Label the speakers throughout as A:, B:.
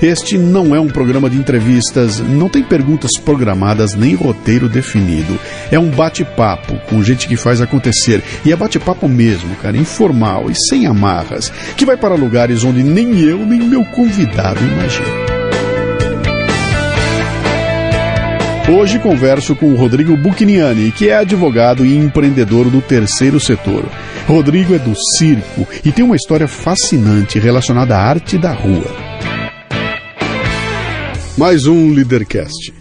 A: Este não é um programa de entrevistas, não tem perguntas programadas nem roteiro definido. É um bate-papo com gente que faz acontecer. E é bate-papo mesmo, cara, informal e sem amarras, que vai para lugares onde nem eu nem meu convidado imaginam. Hoje converso com o Rodrigo Bucchiniani, que é advogado e empreendedor do terceiro setor. Rodrigo é do circo e tem uma história fascinante relacionada à arte da rua. Mais um Leadercast.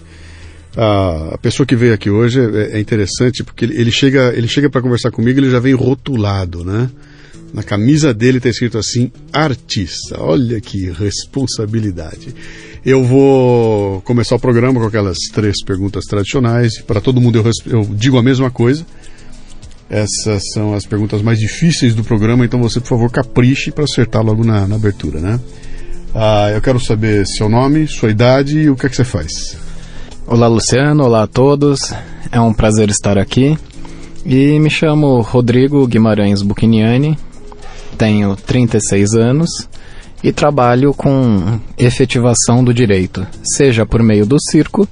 A: Ah, a pessoa que veio aqui hoje é, é interessante porque ele chega, ele chega para conversar comigo, ele já vem rotulado, né? Na camisa dele está escrito assim: artista. Olha que responsabilidade. Eu vou começar o programa com aquelas três perguntas tradicionais. Para todo mundo eu, eu, digo a mesma coisa. Essas são as perguntas mais difíceis do programa, então você, por favor, capriche para acertar logo na, na abertura, né? Ah, eu quero saber seu nome, sua idade e o que é que você faz.
B: Olá, Luciano. Olá a todos. É um prazer estar aqui. E me chamo Rodrigo Guimarães Bucchiniani. Tenho 36 anos e trabalho com efetivação do direito, seja por meio do circo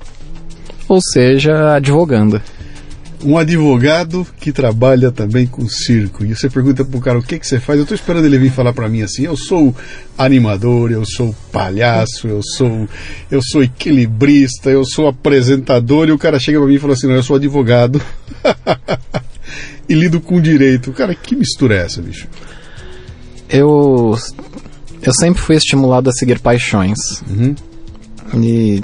B: ou seja advogando.
A: Um advogado que trabalha também com circo. E você pergunta pro cara o que, que você faz. Eu estou esperando ele vir falar para mim assim: eu sou animador, eu sou palhaço, eu sou eu sou equilibrista, eu sou apresentador. E o cara chega para mim e fala assim: não, eu sou advogado e lido com direito. Cara, que mistura é essa, bicho?
B: Eu eu sempre fui estimulado a seguir paixões. Uhum. E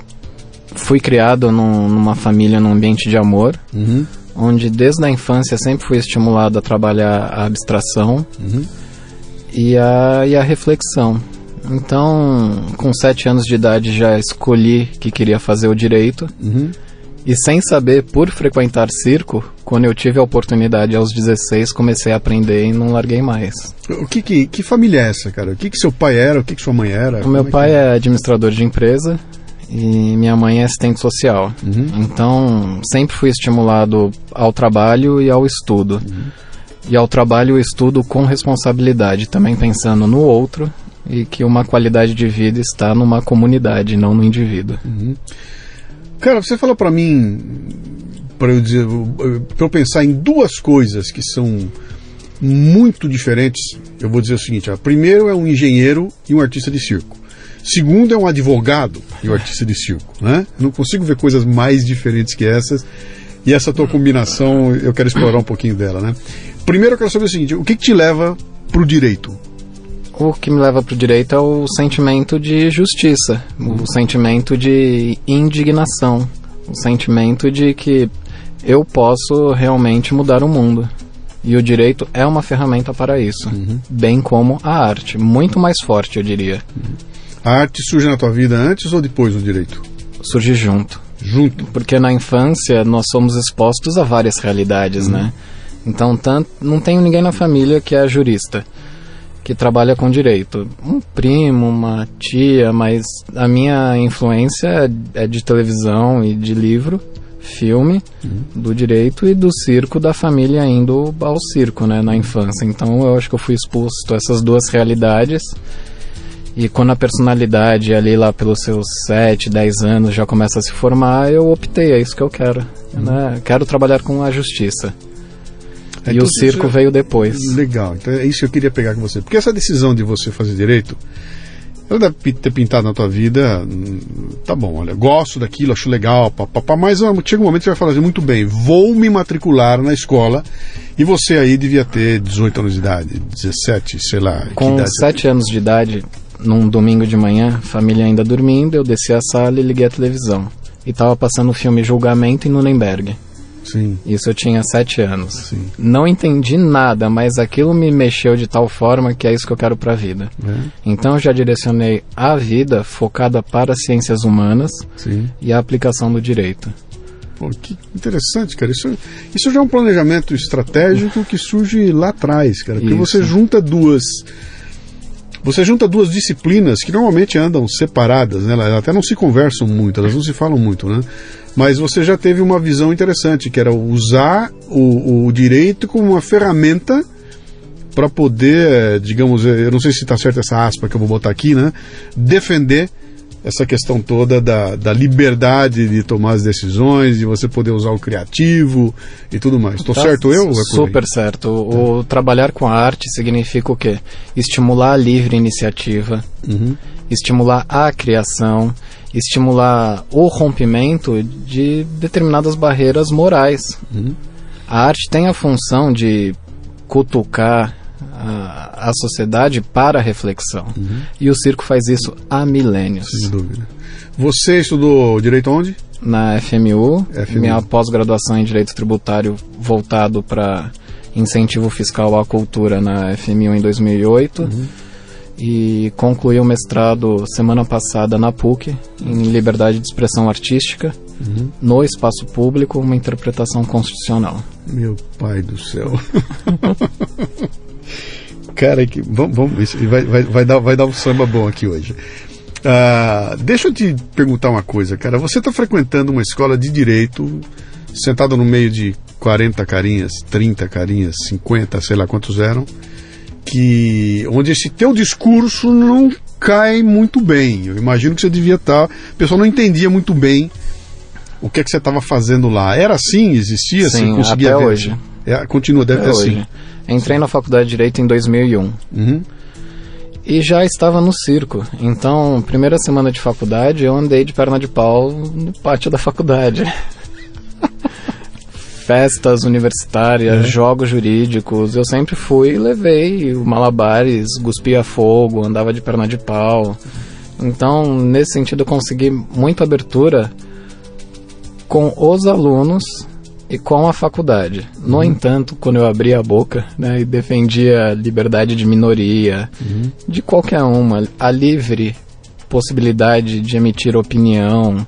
B: fui criado num, numa família, num ambiente de amor, uhum. Onde desde a infância sempre fui estimulado a trabalhar a abstração uhum. e, a, e a reflexão. Então, com sete anos de idade já escolhi que queria fazer o direito. Uhum. E sem saber, por frequentar circo, quando eu tive a oportunidade aos 16, comecei a aprender e não larguei mais.
A: O que, que, que família é essa, cara? O que, que seu pai era? O que, que sua mãe era?
B: O meu é pai é? é administrador de empresa e minha mãe é assistente social. Uhum. Então, sempre fui estimulado ao trabalho e ao estudo. Uhum. E ao trabalho e estudo com responsabilidade, também pensando no outro e que uma qualidade de vida está numa comunidade, não no indivíduo. Uhum.
A: Cara, você fala para mim, para eu dizer, para eu pensar em duas coisas que são muito diferentes. Eu vou dizer o seguinte: ó, primeiro é um engenheiro e um artista de circo. Segundo é um advogado e um artista de circo, né? Não consigo ver coisas mais diferentes que essas. E essa tua combinação, eu quero explorar um pouquinho dela, né? Primeiro eu quero saber o seguinte: o que, que te leva pro direito?
B: o que me leva para o direito é o sentimento de justiça, o sentimento de indignação, o sentimento de que eu posso realmente mudar o mundo. E o direito é uma ferramenta para isso, uhum. bem como a arte, muito mais forte, eu diria. Uhum.
A: A arte surge na tua vida antes ou depois do direito?
B: Surge junto.
A: Junto.
B: Porque na infância nós somos expostos a várias realidades, uhum. né? Então, tanto, não tenho ninguém na família que é jurista que trabalha com direito. Um primo, uma tia, mas a minha influência é de televisão e de livro, filme, uhum. do direito e do circo da família indo ao circo, né, na infância. Então eu acho que eu fui exposto a essas duas realidades. E quando a personalidade ali lá pelos seus 7, 10 anos já começa a se formar, eu optei, é isso que eu quero. Uhum. Né? Quero trabalhar com a justiça. É, e o circo é... veio depois.
A: Legal, então é isso que eu queria pegar com você. Porque essa decisão de você fazer direito, ela deve ter pintado na tua vida, hum, tá bom, olha, gosto daquilo, acho legal, papapá, mas chega um momento que você vai falar assim, muito bem, vou me matricular na escola, e você aí devia ter 18 anos de idade, 17, sei lá.
B: Com idade 7 anos de idade, num domingo de manhã, família ainda dormindo, eu desci a sala e liguei a televisão. E tava passando o filme Julgamento em Nuremberg.
A: Sim.
B: Isso eu tinha sete anos.
A: Sim.
B: Não entendi nada, mas aquilo me mexeu de tal forma que é isso que eu quero para a vida. É. Então eu já direcionei a vida focada para as ciências humanas
A: Sim.
B: e a aplicação do direito.
A: Pô, que interessante, cara. Isso, isso já é um planejamento estratégico que surge lá atrás, cara. Porque
B: Isso.
A: você junta duas. Você junta duas disciplinas que normalmente andam separadas, né? Elas até não se conversam muito, elas não se falam muito, né? Mas você já teve uma visão interessante, que era usar o, o direito como uma ferramenta para poder, eh, digamos, eh, eu não sei se está certa essa aspa que eu vou botar aqui, né? Defender essa questão toda da, da liberdade de tomar as decisões, de você poder usar o criativo e tudo mais. Estou
B: Tá
A: certo eu? é?
B: Super certo. O, o trabalhar com a arte significa o quê? Estimular a livre iniciativa,
A: Uhum.
B: estimular a criação, estimular o rompimento de determinadas barreiras morais.
A: Uhum.
B: A arte tem a função de cutucar a, a sociedade para a reflexão. E o circo faz isso há milênios.
A: Sem dúvida. Você estudou direito onde?
B: Na FMU,
A: FMU.
B: minha pós-graduação em Direito Tributário voltado para incentivo fiscal à cultura na FMU em 2008 e concluí o mestrado semana passada na PUC em Liberdade de Expressão Artística no espaço público, uma interpretação constitucional.
A: Meu pai do céu. Cara, que, vamos, vamos isso vai, vai, vai, dar, vai dar um samba bom aqui hoje. Ah, deixa eu te perguntar uma coisa, cara. Você está frequentando uma escola de direito, sentado no meio de 40 carinhas, 30 carinhas, 50, sei lá quantos eram, que onde esse teu discurso não cai muito bem. Eu imagino que você devia estar. o pessoal não entendia muito bem o que é que você estava fazendo lá. Era assim? Existia?
B: Sim,
A: você conseguia
B: até
A: ver?
B: hoje.
A: É, continua, deve
B: Até
A: ter
B: hoje.
A: assim.
B: Entrei na faculdade de Direito em 2001
A: Uhum.
B: e já estava no circo. Então, primeira semana de faculdade, eu andei de perna de pau no pátio da faculdade. Festas universitárias, jogos jurídicos, eu sempre fui e levei o malabares, cuspia fogo, andava de perna de pau. Então, nesse sentido, eu consegui muita abertura com os alunos e com a faculdade. No entanto, quando eu abria a boca né, e defendia a liberdade de minoria, de qualquer uma, a livre possibilidade de emitir opinião,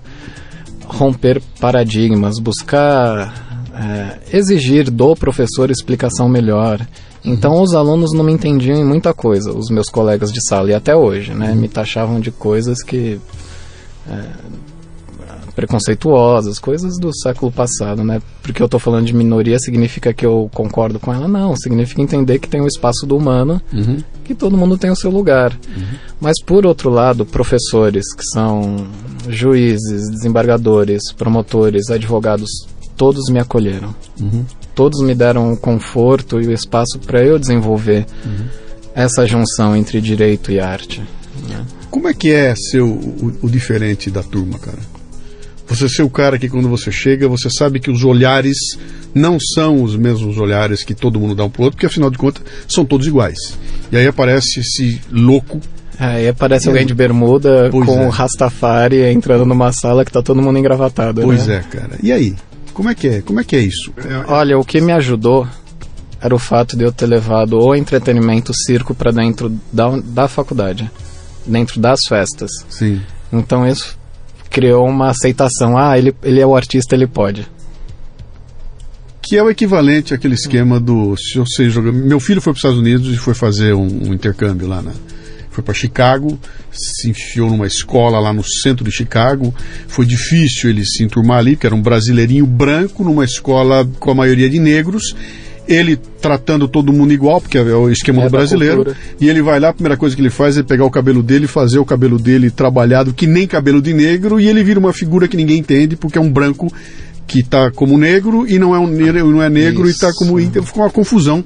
B: romper paradigmas, buscar é, exigir do professor explicação melhor. Então os alunos não me entendiam em muita coisa, os meus colegas de sala e até hoje, né, me taxavam de coisas que preconceituosas, coisas do século passado, né? Porque eu tô falando de minoria significa que eu concordo com ela? Não, significa entender que tem o espaço do humano,
A: Uhum.
B: que todo mundo tem o seu lugar. Mas por outro lado, professores que são juízes, desembargadores, promotores, advogados, todos me acolheram.
A: Uhum.
B: Todos me deram o conforto e o espaço para eu desenvolver essa junção entre direito e arte. né?
A: Como é que é ser o, o- o diferente da turma, cara? Você ser o cara que quando você chega, você sabe que os olhares não são os mesmos olhares que todo mundo dá um pro outro, porque afinal de contas são todos iguais. E aí aparece esse louco.
B: Aí aparece alguém de bermuda
A: Pois
B: com
A: é.
B: Rastafari entrando numa sala que tá todo mundo engravatado.
A: Pois
B: né?
A: é, cara. E aí? Como é que é? Como é que é isso? É-
B: Olha, o que me ajudou era o fato de eu ter levado o entretenimento o circo para dentro da, da faculdade, dentro das festas.
A: sim.
B: Então isso criou uma aceitação. Ah, ele, ele é o artista, ele pode.
A: Que é o equivalente àquele esquema do. Se sei jogar. Meu filho foi para os Estados Unidos e foi fazer um, um intercâmbio lá na. Foi para Chicago, se enfiou numa escola lá no centro de Chicago. Foi difícil ele se enturmar ali, porque era um brasileirinho branco numa escola com a maioria de negros. Ele tratando todo mundo igual, porque é o esquema
B: É
A: brasileiro. E ele vai lá, a primeira coisa que ele faz é pegar o cabelo dele, fazer o cabelo dele trabalhado que nem cabelo de negro, e ele vira uma figura que ninguém entende, porque é um branco que está como negro e não é um negro, não é negro e está como. Ficou uma confusão.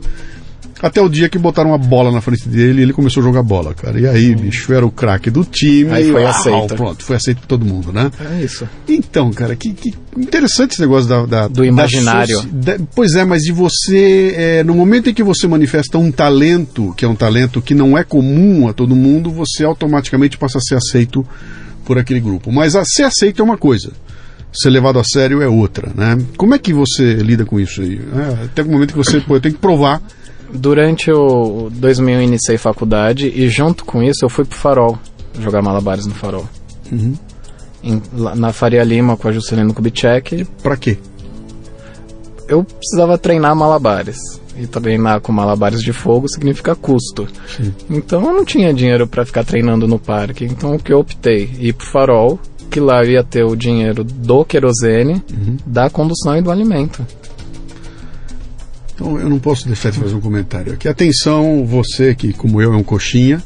A: Até o dia que botaram uma bola na frente dele e ele começou a jogar bola, cara. E aí, bicho, era o craque do time.
B: Aí foi
A: Uau,
B: aceito.
A: Pronto, foi aceito por todo mundo, né?
B: É isso.
A: Então, cara, que, que interessante esse negócio da, da-
B: Do imaginário.
A: da- pois é, mas de você, é, no momento em que você manifesta um talento, que é um talento que não é comum a todo mundo, você automaticamente passa a ser aceito por aquele grupo. Mas a ser aceito é uma coisa, ser levado a sério é outra, né? Como é que você lida com isso aí? É, até o momento que você, pô, eu tenho que provar.
B: Durante o 2000 eu iniciei faculdade e junto com isso eu fui pro Farol, jogar malabares no Farol.
A: Uhum.
B: em- lá na Faria Lima com a Juscelino Kubitschek.
A: Pra quê?
B: Eu precisava treinar malabares. E treinar com malabares de fogo significa custo.
A: Sim.
B: Então eu não tinha dinheiro para ficar treinando no parque. Então o que eu optei? Ir pro farol, que lá eu ia ter o dinheiro do querosene, da condução e do alimento.
A: Então eu não posso deixar de fazer um comentário aqui. Atenção, você que, como eu, é um coxinha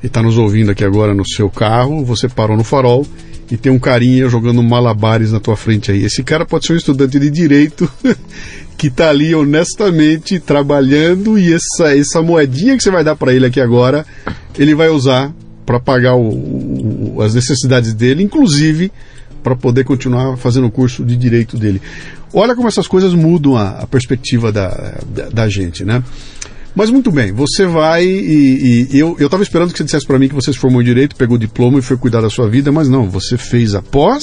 A: e está nos ouvindo aqui agora no seu carro, você parou no farol e tem um carinha jogando malabares na tua frente aí. Esse cara pode ser um estudante de direito que está ali honestamente trabalhando e essa, essa moedinha que você vai dar para ele aqui agora, ele vai usar para pagar o- o- as necessidades dele, inclusive para poder continuar fazendo o curso de direito dele. Olha como essas coisas mudam a, a perspectiva da, da, da gente, né? Mas muito bem, você vai e, e eu eu estava esperando que você dissesse para mim que você se formou em direito, pegou o diploma e foi cuidar da sua vida, mas não, você fez a pós,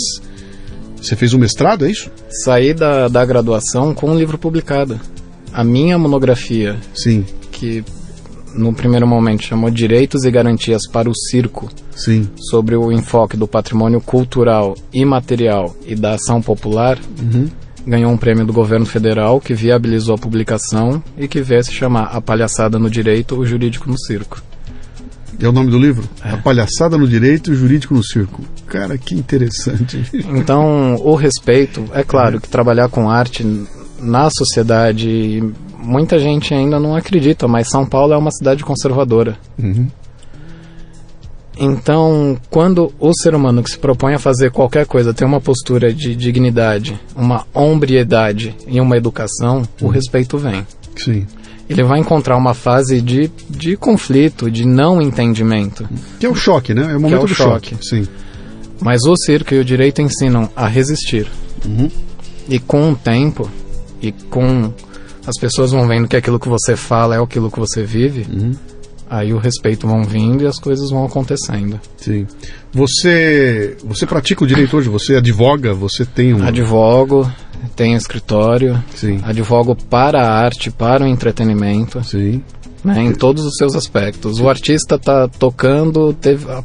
A: você fez um mestrado, é isso?
B: Saí da, da graduação com um livro publicado. A minha monografia,
A: Sim,
B: que no primeiro momento chamou Direitos e Garantias para o Circo,
A: sim.
B: sobre o enfoque do patrimônio cultural, imaterial e da ação popular, ganhou um prêmio do governo federal que viabilizou a publicação e que veio a se chamar A Palhaçada no Direito, o Jurídico no Circo.
A: É o nome do livro? A palhaçada no direito e o jurídico no circo. Cara, que interessante.
B: Então, o respeito, é claro que trabalhar com arte na sociedade, muita gente ainda não acredita, mas São Paulo é uma cidade conservadora.
A: Uhum.
B: Então, quando o ser humano que se propõe a fazer qualquer coisa tem uma postura de dignidade, uma hombriedade e uma educação, o respeito vem.
A: Sim.
B: Ele vai encontrar uma fase de, de conflito, de não entendimento.
A: Que é o choque, né? É o momento
B: o
A: do choque.
B: choque.
A: Sim.
B: Mas o circo e o direito ensinam a resistir.
A: Uhum.
B: E com o tempo, e com as pessoas vão vendo que aquilo que você fala é aquilo que você vive,
A: Uhum.
B: aí o respeito vão vindo e as coisas vão acontecendo.
A: Sim. Você, você pratica o direito hoje? Você advoga? Você tem um.
B: Advogo, tenho escritório,
A: Sim.
B: advogo para a arte, para o entretenimento,
A: Sim.
B: né, em todos os seus aspectos. O artista tá tocando, teve a,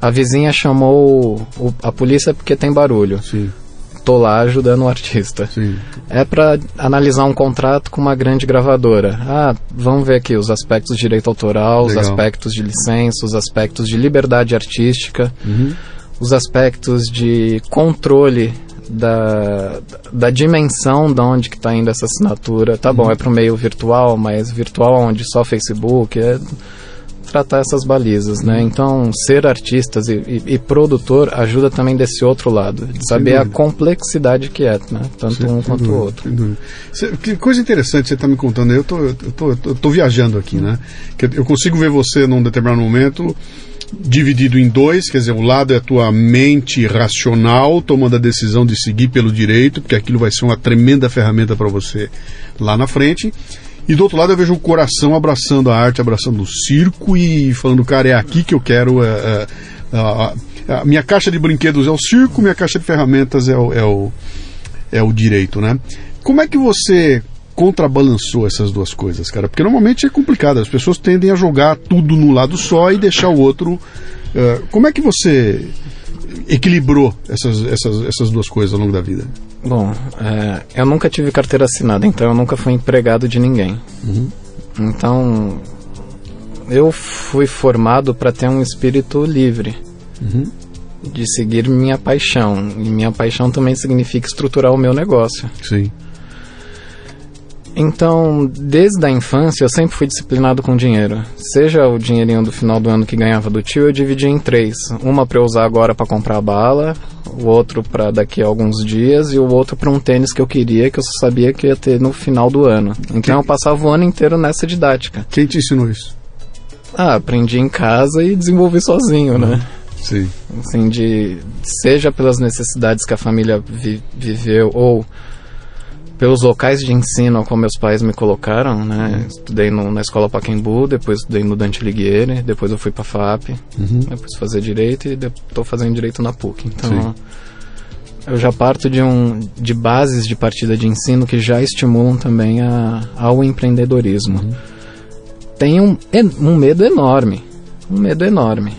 B: a vizinha chamou o- a polícia porque tem barulho.
A: Sim.
B: Tô lá ajudando o artista.
A: Sim.
B: É para analisar um contrato com uma grande gravadora. Ah, vamos ver aqui os aspectos de direito autoral, os
A: Legal.
B: aspectos de licença, os aspectos de liberdade artística,
A: Uhum.
B: os aspectos de controle da, da dimensão de onde que está indo essa assinatura. Tá bom, é para o meio virtual, mas virtual onde só Facebook, é tratar essas balizas, né? Então, ser artistas e, e- e produtor ajuda também desse outro lado, de saber a complexidade que é, né? Tanto
A: Sem-
B: um
A: sem
B: quanto o
A: dúvida,
B: outro.
A: sem dúvida. Cê- que coisa interessante você está me contando. Eu tô, eu, tô, eu tô- eu tô viajando aqui, né? Que eu consigo ver você num determinado momento dividido em dois, quer dizer, um lado é a tua mente racional tomando a decisão de seguir pelo direito, porque aquilo vai ser uma tremenda ferramenta para você lá na frente. E do outro lado eu vejo o coração abraçando a arte, abraçando o circo e falando, cara, é aqui que eu quero. é, é, minha caixa de brinquedos é o circo, minha caixa de ferramentas é o, é o, é o direito, né? Como é que você contrabalançou essas duas coisas, cara? Porque normalmente é complicado, as pessoas tendem a jogar tudo num lado só e deixar o outro. eh, como é que você equilibrou essas, essas, essas duas coisas ao longo da vida?
B: Bom, é, eu nunca tive carteira assinada, então eu nunca fui empregado de ninguém. Então, eu fui formado para ter um espírito livre, de seguir minha paixão. E minha paixão também significa estruturar o meu negócio.
A: Sim.
B: Então, desde a infância, eu sempre fui disciplinado com dinheiro. Seja o dinheirinho do final do ano que ganhava do tio, eu dividia em três. Uma para eu usar agora para comprar bala, o outro para daqui a alguns dias e o outro para um tênis que eu queria, que eu só sabia que ia ter no final do ano. Então eu passava o ano inteiro nessa didática.
A: Quem te ensinou isso?
B: Ah, aprendi em casa e desenvolvi sozinho, né?
A: Sim.
B: assim, de seja pelas necessidades que a família vi- viveu ou pelos locais de ensino qual meus pais me colocaram, né? Estudei no- na escola Paquembu, depois estudei no Dante Alighieri, depois eu fui para FAP, depois fazer direito e estou fazendo direito na PUC. Então,
A: Sim.
B: eu já parto de um de bases de partida de ensino que já estimulam também a, ao empreendedorismo. Tenho um, en- um medo enorme, um medo enorme.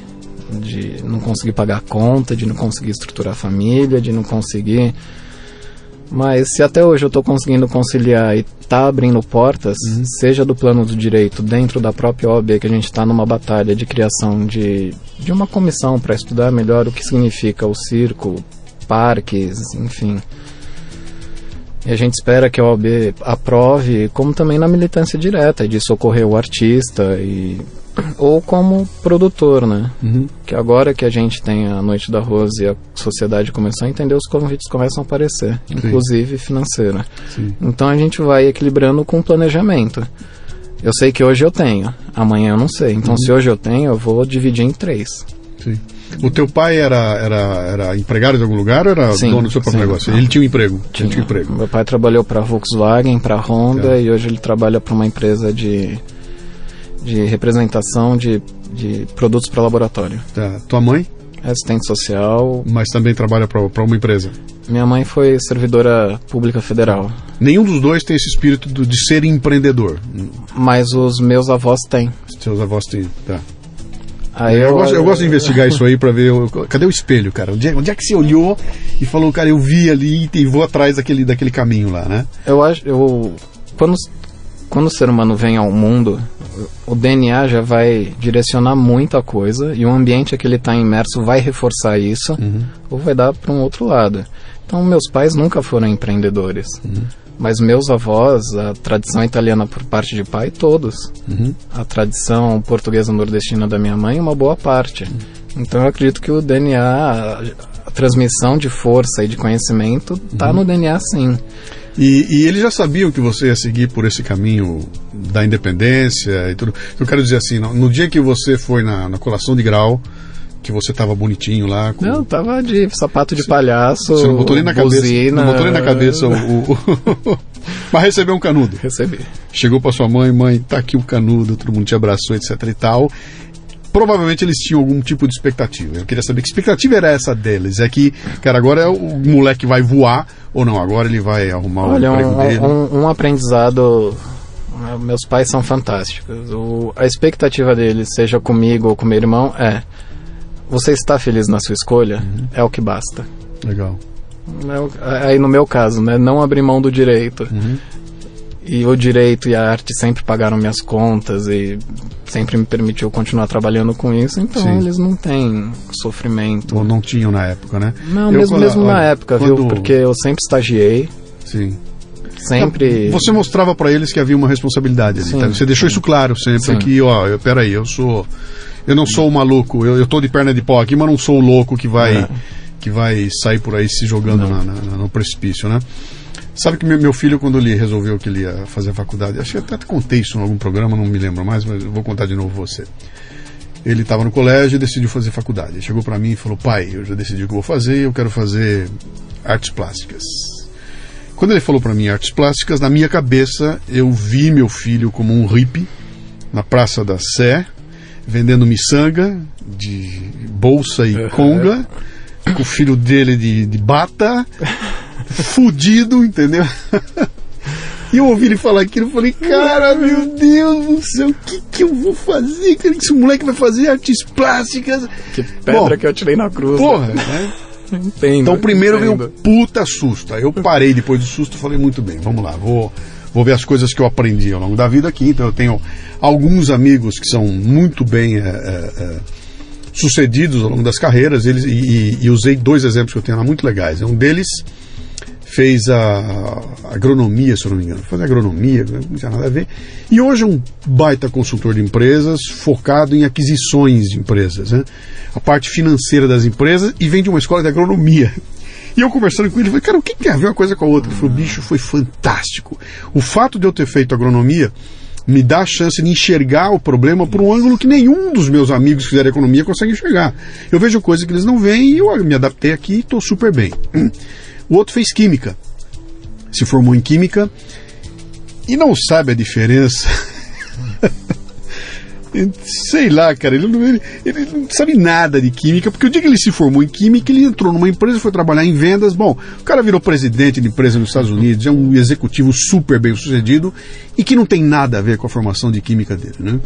B: de não conseguir pagar a conta, de não conseguir estruturar a família, de não conseguir. Mas se até hoje eu estou conseguindo conciliar e tá abrindo portas, uhum. seja do plano do direito, dentro da própria OAB, que a gente está numa batalha de criação de, de uma comissão para estudar melhor o que significa o circo, parques, enfim. E a gente espera que a OAB aprove, como também na militância direta, de socorrer o artista e ou como produtor, né? Uhum. Que agora que a gente tem a Noite da Rose e a sociedade começou a entender, os convites começam a aparecer, Sim. inclusive financeira. Sim. Então a gente vai equilibrando com planejamento. Eu sei que hoje eu tenho, amanhã eu não sei. Então uhum. se hoje eu tenho, eu vou dividir em três.
A: Sim. O teu pai era, era, era empregado de algum lugar ou era sim, dono do seu próprio sim, negócio? Ele tinha um emprego?
B: Tinha.
A: tinha
B: um emprego. Meu pai trabalhou para a Volkswagen, para a Honda é. e hoje ele trabalha para uma empresa de de representação de, de produtos para laboratório.
A: Tá. Tua mãe?
B: Assistente social.
A: Mas também trabalha para uma empresa?
B: Minha mãe foi servidora pública federal.
A: Nenhum dos dois tem esse espírito de ser empreendedor.
B: Mas os meus avós têm.
A: Seus avós têm, tá. Aí eu, eu, gosto, eu gosto de investigar isso aí para ver. Cadê o espelho, cara? Onde é, onde é, que você olhou e falou, cara, eu vi ali e vou atrás daquele, daquele caminho lá, né?
B: Eu acho. Eu, quando, quando o ser humano vem ao mundo, o DNA já vai direcionar muita coisa e o ambiente que ele está imerso vai reforçar isso uhum. ou vai dar para um outro lado. Então, meus pais nunca foram empreendedores. Uhum. Mas meus avós, a tradição italiana por parte de pai, todos. Uhum. A tradição portuguesa nordestina da minha mãe, uma boa parte. Uhum. Então eu acredito que o DNA, a, a transmissão de força e de conhecimento, está uhum. no DNA sim.
A: E, e, eles já sabiam que você ia seguir por esse caminho da independência e tudo. Eu quero dizer assim, no, no dia que você foi na, na colação de grau, que você tava bonitinho lá.
B: Com... Não, tava de sapato de palhaço. Você
A: não botou nem na buzina. cabeça. Não botou nem na cabeça o. o... Mas recebeu um canudo.
B: Recebi.
A: Chegou para sua mãe, mãe, tá aqui o canudo, todo mundo te abraçou, etc e tal provavelmente eles tinham algum tipo de expectativa. Eu queria saber que expectativa era essa deles. É que, cara, agora é o moleque vai voar ou não? Agora ele vai arrumar
B: Olha, o emprego um, dele? Um, um aprendizado. Né, meus pais são fantásticos. O, a expectativa deles, seja comigo ou com meu irmão, é: você está feliz na sua escolha? Uhum. É o que basta.
A: Legal.
B: É aí no meu caso, né? Não abrir mão do direito. Uhum e o direito e a arte sempre pagaram minhas contas e sempre me permitiu continuar trabalhando com isso, então Sim. eles não têm sofrimento.
A: Ou não tinham na época, né?
B: Não, eu, mesmo, quando, mesmo olha, na época, quando... viu? Porque eu sempre estagiei.
A: Sim.
B: Sempre.
A: Você mostrava para eles que havia uma responsabilidade ali, tá? Você deixou isso claro sempre Sim. que, ó, eu, peraí, eu sou. Eu não sou o maluco, eu, eu tô de perna de pau aqui, mas não sou o louco que vai, é. que vai sair por aí se jogando na, na, no precipício, né? Sabe que meu filho, quando ele resolveu que ele ia fazer a faculdade, acho que até contei isso em algum programa, não me lembro mais, mas vou contar de novo você. Ele estava no colégio e decidiu fazer faculdade. Ele chegou para mim e falou: Pai, eu já decidi o que vou fazer, eu quero fazer artes plásticas. Quando ele falou para mim artes plásticas, na minha cabeça eu vi meu filho como um hippie na Praça da Sé, vendendo miçanga de bolsa e conga, com o filho dele de, de bata fudido, entendeu? E eu ouvi ele falar aquilo e falei, cara, meu Deus do céu, o que, que eu vou fazer? Que esse moleque vai fazer artes plásticas.
B: Que pedra Bom, que eu tirei na cruz.
A: Porra, né? né?
B: Entendo,
A: então primeiro entendo. veio um puta susto. Aí eu parei depois do susto e falei, muito bem, vamos lá, vou, vou ver as coisas que eu aprendi ao longo da vida aqui. Então eu tenho alguns amigos que são muito bem é, é, sucedidos ao longo das carreiras eles, e, e, e usei dois exemplos que eu tenho lá muito legais. Um deles fez a, agronomia, se eu não me engano, faz agronomia, não tinha nada a ver. E hoje é um baita consultor de empresas focado em aquisições de empresas, né? a parte financeira das empresas e vem de uma escola de agronomia. E eu conversando com ele, falei, cara, o que tem a ver uma coisa com a outra? Ele falou, bicho, foi fantástico. O fato de eu ter feito agronomia me dá a chance de enxergar o problema por um ângulo que nenhum dos meus amigos que fizeram economia consegue enxergar. Eu vejo coisas que eles não veem e eu me adaptei aqui e estou super bem. O outro fez química. Se formou em química e não sabe a diferença. Sei lá, cara, ele não, ele, ele não, sabe nada de química, porque o dia que ele se formou em química, ele entrou numa empresa, foi trabalhar em vendas. Bom, o cara virou presidente de empresa nos Estados Unidos, é um executivo super bem sucedido e que não tem nada a ver com a formação de química dele, né?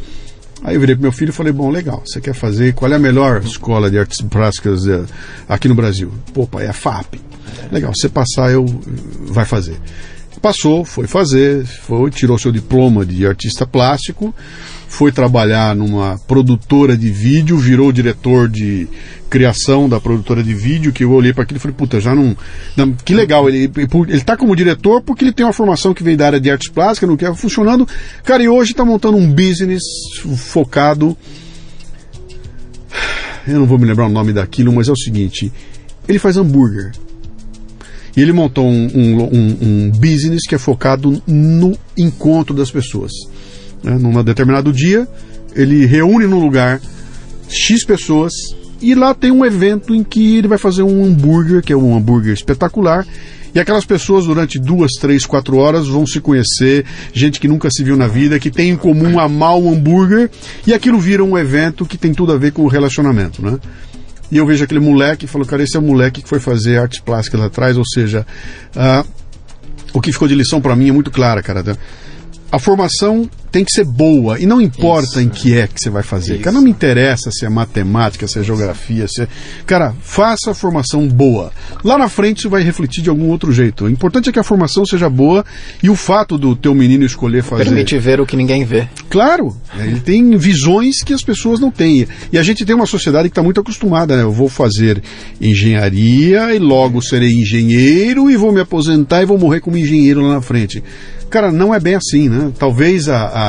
A: Aí eu virei pro meu filho e falei, bom, legal, você quer fazer, qual é a melhor escola de artes plásticas eh, aqui no Brasil? Pô, pai, é a FAP. Legal, você passar, eu vai fazer. Passou, foi fazer, foi, tirou seu diploma de artista plástico, foi trabalhar numa produtora de vídeo, virou diretor de criação da produtora de vídeo, que eu olhei para aquilo e falei, puta, já não, não, Que legal, ele, ele tá como diretor porque ele tem uma formação que vem da área de artes plásticas, não quer funcionando. Cara, e hoje tá montando um business focado. Eu não vou me lembrar o nome daquilo, mas é o seguinte: ele faz hambúrguer. E ele montou um, um, um, business que é focado no encontro das pessoas. Né? Num determinado dia, ele reúne num lugar X pessoas e lá tem um evento em que ele vai fazer um hambúrguer, que é um hambúrguer espetacular. E aquelas pessoas, durante duas, três, quatro horas, vão se conhecer, gente que nunca se viu na vida, que tem em comum amar o hambúrguer, e aquilo vira um evento que tem tudo a ver com o relacionamento, né? E eu vejo aquele moleque e falo, cara, esse é o moleque que foi fazer artes plásticas lá atrás, ou seja, uh, o que ficou de lição para mim é muito clara, cara. A formação tem que ser boa. E não importa Isso, em que é que você vai fazer. Isso. Cara, não me interessa se é matemática, se é geografia, se é... Cara, faça a formação boa. Lá na frente isso vai refletir de algum outro jeito. O importante é que a formação seja boa e o fato do teu menino escolher fazer.
B: Permite ver o que ninguém vê.
A: Claro, ele tem visões que as pessoas não têm. E a gente tem uma sociedade que está muito acostumada, né? Eu vou fazer engenharia e logo serei engenheiro e vou me aposentar e vou morrer como engenheiro lá na frente. Cara, não é bem assim, né? Talvez a, a,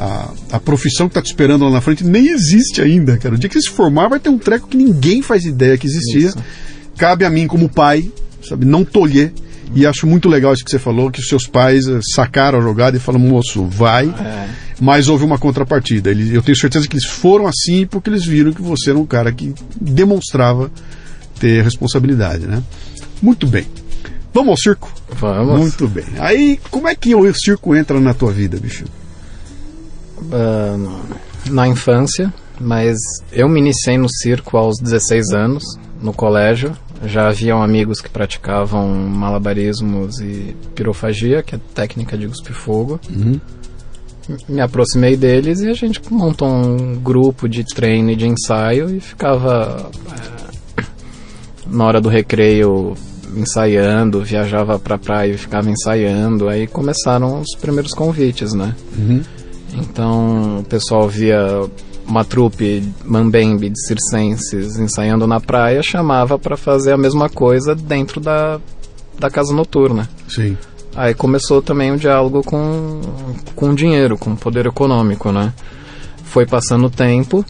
A: a, a profissão que está te esperando lá na frente nem existe ainda, cara. O dia que você se formar vai ter um treco que ninguém faz ideia que existia. Isso. Cabe a mim, como pai, sabe, não tolher. E acho muito legal isso que você falou, que os seus pais eh, sacaram a jogada e falaram, moço, vai. É. Mas houve uma contrapartida. Eles, eu tenho certeza que eles foram assim porque eles viram que você era um cara que demonstrava ter responsabilidade, né? Muito bem. Vamos ao circo?
B: Vamos.
A: Muito bem. Aí, como é que o circo entra na tua vida, bicho?
B: Uh, na infância, mas eu me iniciei no circo aos 16 anos, no colégio. Já haviam amigos que praticavam malabarismos e pirofagia, que é técnica de cuspir fogo. Uhum. Me aproximei deles e a gente montou um grupo de treino e de ensaio e ficava é, na hora do recreio ensaiando, viajava pra praia e ficava ensaiando. Aí começaram os primeiros convites, né? Uhum. Então o pessoal via uma trupe mambembe de circenses ensaiando na praia, chamava para fazer a mesma coisa dentro da, da casa noturna.
A: Sim.
B: Aí começou também o diálogo com, com dinheiro, com poder econômico, né? Foi passando o tempo,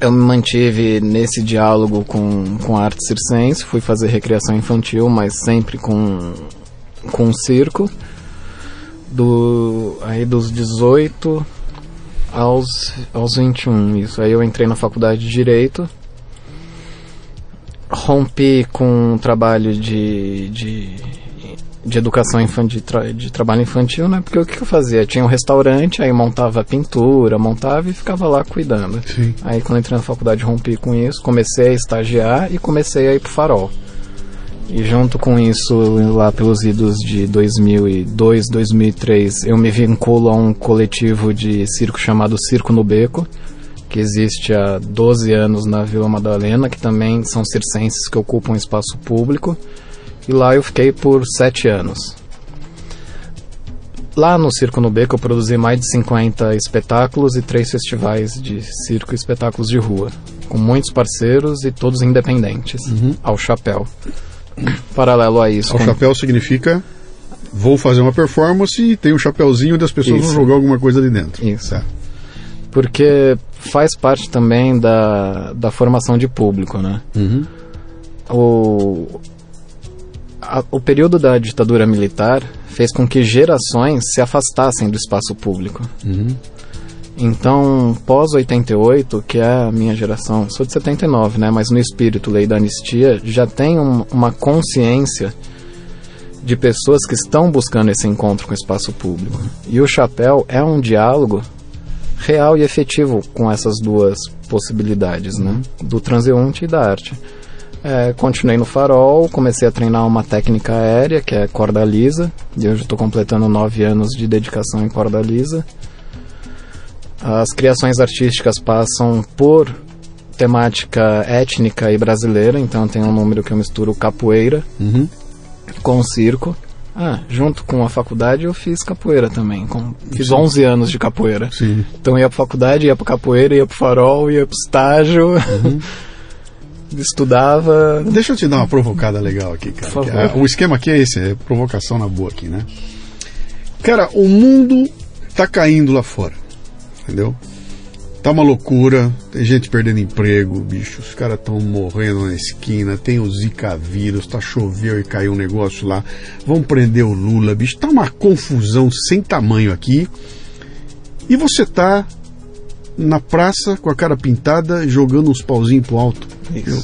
B: eu me mantive nesse diálogo com, com a arte circense, fui fazer recreação infantil, mas sempre com, com circo. Do, aí dos 18 aos, aos 21, isso. Aí eu entrei na faculdade de Direito, rompi com um trabalho de, de de educação infantil, de, tra de, trabalho infantil, né? Porque o que eu fazia? Tinha um restaurante, aí montava pintura, montava e ficava lá cuidando.
A: Sim.
B: Aí quando entrei na faculdade rompi com isso, comecei a estagiar e comecei a ir pro farol. E junto com isso, lá pelos idos de 2002, 2003, eu me vinculo a um coletivo de circo chamado Circo no Beco, que existe há 12 anos na Vila Madalena, que também são circenses que ocupam espaço público e lá eu fiquei por sete anos. Lá no Circo no Beco eu produzi mais de 50 espetáculos e três festivais de circo e espetáculos de rua, com muitos parceiros e todos independentes, uhum. ao chapéu. Paralelo a isso.
A: Ao com... chapéu significa vou fazer uma performance e tem um chapéuzinho das pessoas isso. vão jogar alguma coisa ali dentro.
B: Isso. Tá. Porque faz parte também da, da formação de público, né? Uhum. O, a, o período da ditadura militar fez com que gerações se afastassem do espaço público. Uhum. Então, pós 88, que é a minha geração, sou de 79, né? Mas no espírito lei da anistia já tem um, uma consciência de pessoas que estão buscando esse encontro com o espaço público. E o chapéu é um diálogo real e efetivo com essas duas possibilidades, né? Do transeunte e da arte. É, continuei no farol, comecei a treinar uma técnica aérea, que é corda lisa, e hoje estou completando nove anos de dedicação em corda lisa. As criações artísticas passam por temática étnica e brasileira, então tem um número que eu misturo capoeira
A: Uhum.
B: com circo. Ah, junto com a faculdade eu fiz capoeira também. com- fiz 11 anos de capoeira.
A: Sim.
B: Então ia pra faculdade, ia pra capoeira, ia pro farol, ia pro estágio.
A: Uhum.
B: Estudava.
A: Deixa eu te dar uma provocada legal aqui, cara.
B: Por
A: Que,
B: favor.
A: o esquema aqui é esse, é provocação na boa aqui, né? Cara, o mundo tá caindo lá fora, entendeu? Tá uma loucura, tem gente perdendo emprego, bicho, os caras estão morrendo na esquina, tem o Zika vírus, tá choveu e caiu um negócio lá, vão prender o Lula, bicho, tá uma confusão sem tamanho aqui. E você tá na praça com a cara pintada, jogando uns pauzinhos pro alto. entendeu?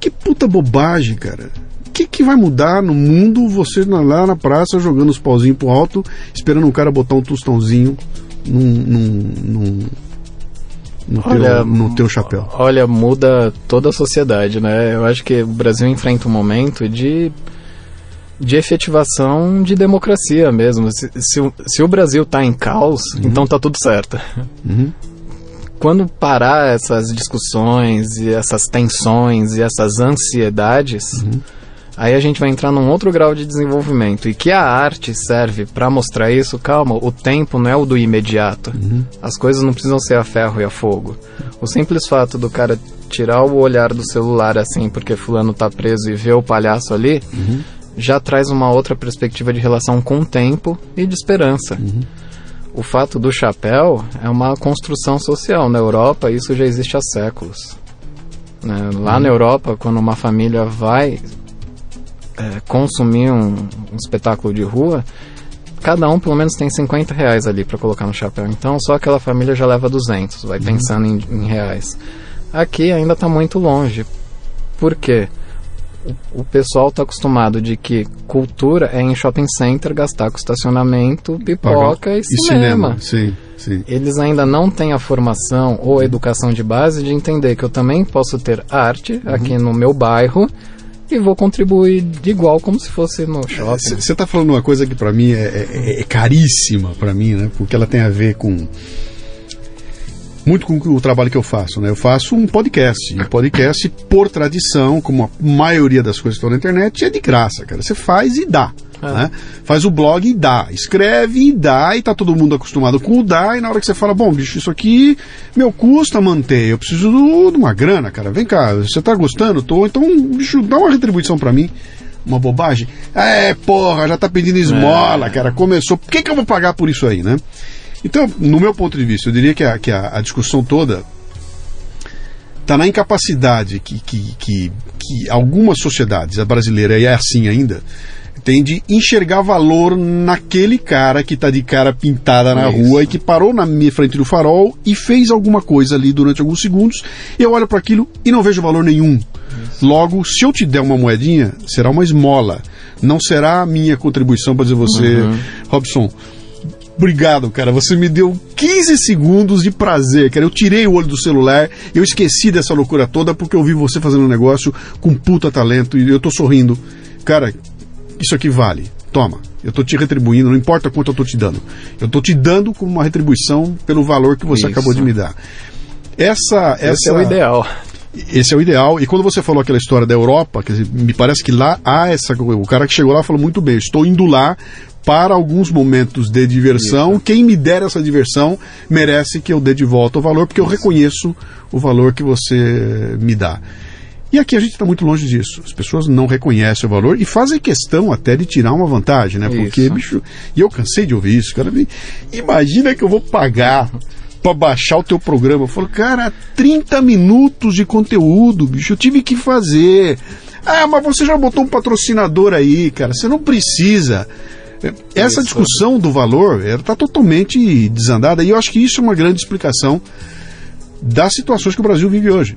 A: Que puta bobagem, cara. O que, que vai mudar no mundo você lá na praça jogando os pauzinhos pro alto, esperando um cara botar um tostãozinho num, num, num, no,
B: Olha,
A: teu, no teu chapéu?
B: Olha, muda toda a sociedade, né? Eu acho que o Brasil enfrenta um momento de, de efetivação de democracia mesmo. Se, se, o- se o Brasil tá em caos, então tá tudo certo.
A: Uhum.
B: Quando parar essas discussões e essas tensões e essas ansiedades, aí a gente vai entrar num outro grau de desenvolvimento. E que a arte serve para mostrar isso, calma, o tempo não é o do imediato. As coisas não precisam ser a ferro e a fogo. O simples fato do cara tirar o olhar do celular assim, porque fulano tá preso e ver o palhaço ali, já traz uma outra perspectiva de relação com o tempo e de esperança. O fato do chapéu é uma construção social. Na Europa, isso já existe há séculos. né? Lá na Europa, quando uma família vai é, consumir um, um espetáculo de rua, cada um pelo menos tem 50 reais ali para colocar no chapéu. Então, só aquela família já leva 200, vai pensando em, em reais. Aqui ainda está muito longe. Por quê? O, o pessoal está acostumado de que cultura é em shopping center gastar com estacionamento, pipoca e, cinema.
A: Sim, sim.
B: Eles ainda não têm a formação ou a educação de base de entender que eu também posso ter arte aqui no meu bairro e vou contribuir de igual como se fosse no shopping.
A: Você está falando uma coisa que para mim é, é- é caríssima para mim, né? Porque ela tem a ver com muito com o trabalho que eu faço, né? Eu faço um podcast. E o podcast, por tradição, como a maioria das coisas que estão na internet, é de graça, cara. Você faz e dá.
B: É.
A: Né? Faz o blog e dá. Escreve e dá. E tá todo mundo acostumado com o dá. E na hora que você fala, bom, bicho, isso aqui meu custa manter. Eu preciso do- de uma grana, cara. Vem cá, você tá gostando? Tô. Então, bicho, dá uma retribuição para mim uma bobagem. É, porra, já tá pedindo esmola, cara. Começou. Por que, que eu vou pagar por isso aí, né? Então, no meu ponto de vista, eu diria que a, que a, a discussão toda está na incapacidade que, que, que, que algumas sociedades, a brasileira é assim ainda, tem de enxergar valor naquele cara que está de cara pintada na
B: Isso.
A: rua e que parou na minha frente do farol e fez alguma coisa ali durante alguns segundos. Eu olho para aquilo e não vejo valor nenhum. Logo, se eu te der uma moedinha, será uma esmola. Não será a minha contribuição para dizer você, Robson, Obrigado, cara. Você me deu 15 segundos de prazer, cara. Eu tirei o olho do celular, eu esqueci dessa loucura toda porque eu vi você fazendo um negócio com puta talento e eu tô sorrindo. Cara, isso aqui vale. Toma. Eu tô te retribuindo, não importa quanto eu tô te dando. Eu tô te dando como uma retribuição pelo valor que você
B: Isso.
A: acabou de me dar. Essa, essa
B: Esse é o ideal.
A: esse é o ideal. E quando você falou aquela história da Europa, dizer, me parece que lá há essa. O cara que chegou lá falou muito bem: estou indo lá para alguns momentos de diversão. Quem me der essa diversão merece que eu dê de volta o valor, porque eu reconheço o valor que você me dá. E aqui a gente está muito longe disso. As pessoas não reconhecem o valor e fazem questão até de tirar uma vantagem, né? Porque,
B: Isso.
A: bicho, e eu cansei de ouvir isso, cara. Imagina que eu vou pagar para baixar o teu programa. Eu falo, cara, 30 minutos de conteúdo, bicho, eu tive que fazer. Ah, mas você já botou um patrocinador aí, cara. Você não precisa. Essa
B: Isso.
A: discussão do valor está totalmente desandada e eu acho que isso é uma grande explicação das situações que o Brasil vive hoje.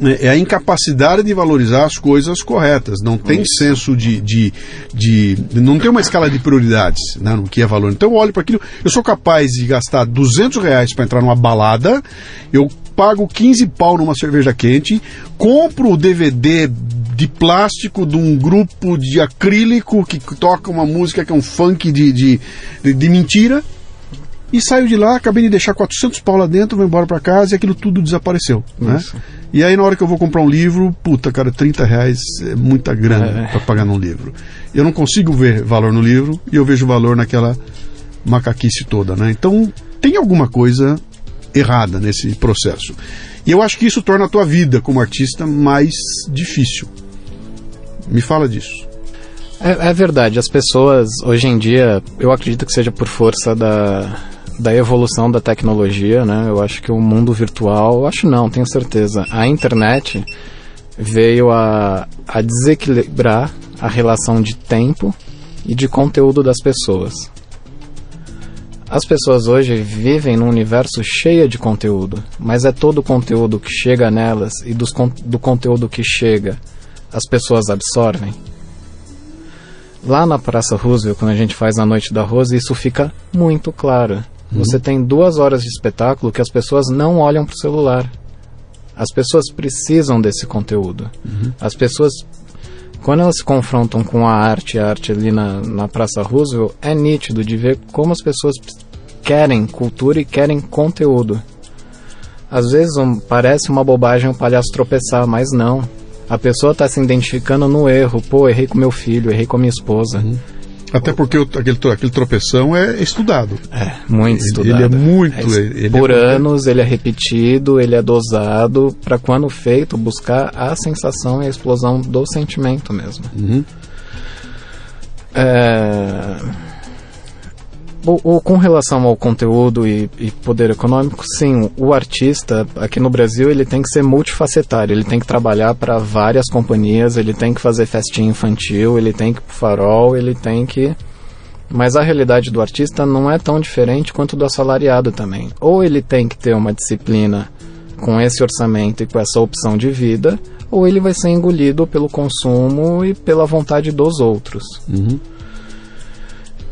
A: né, É a incapacidade de valorizar as coisas corretas. Não tem senso de, de, de- Não tem uma escala de prioridades né, no que é valor. Então eu olho para aquilo. Eu sou capaz de gastar 200 reais para entrar numa balada. Eu pago 15 pau numa cerveja quente. Compro o DVD de plástico de um grupo de acrílico que toca uma música que é um funk de, de, de, de mentira e saio de lá, acabei de deixar 400 pau lá dentro, vou embora para casa e aquilo tudo desapareceu, né? E aí na hora que eu vou comprar um livro, puta, cara, 30 reais é muita grana
B: É.
A: para pagar num livro. Eu não consigo ver valor no livro e eu vejo valor naquela macaquice toda, né? Então tem alguma coisa errada nesse processo. E eu acho que isso torna a tua vida como artista mais difícil. Me fala disso.
B: É, é verdade, as pessoas hoje em dia, eu acredito que seja por força da, da evolução da tecnologia, né? Eu acho que o mundo virtual, acho não, tenho certeza. A internet veio a, a desequilibrar a relação de tempo e de conteúdo das pessoas. As pessoas hoje vivem num universo cheio de conteúdo, mas é todo o conteúdo que chega nelas e dos, do conteúdo que chega, as pessoas absorvem. Lá na Praça Roosevelt, quando a gente faz a Noite da Rose, isso fica muito claro. Você tem duas horas de espetáculo que as pessoas não olham para o celular. As pessoas precisam desse conteúdo. As pessoas, quando elas se confrontam com a arte, a arte ali na, na Praça Roosevelt, é nítido de ver como as pessoas querem cultura e querem conteúdo. Às vezes um- parece uma bobagem o palhaço tropeçar, mas não. A pessoa está se identificando no erro. Pô, errei com meu filho, errei com a minha esposa.
A: Até porque o- aquele, aquele tropeção é estudado.
B: É, muito
A: Ele-
B: estudado.
A: ele é muito-
B: es-
A: ele é
B: por
A: muito-
B: anos, ele é repetido, ele é dosado, para quando feito, buscar a sensação e a explosão do sentimento mesmo.
A: Uhum.
B: É... O, o- com relação ao conteúdo e, e poder econômico, sim, o artista aqui no Brasil ele tem que ser multifacetário, ele tem que trabalhar para várias companhias, ele tem que fazer festinha infantil, ele tem que ir pro farol, ele tem que. Mas a realidade do artista não é tão diferente quanto do assalariado também. Ou ele tem que ter uma disciplina com esse orçamento e com essa opção de vida, ou ele vai ser engolido pelo consumo e pela vontade dos outros.
A: Uhum.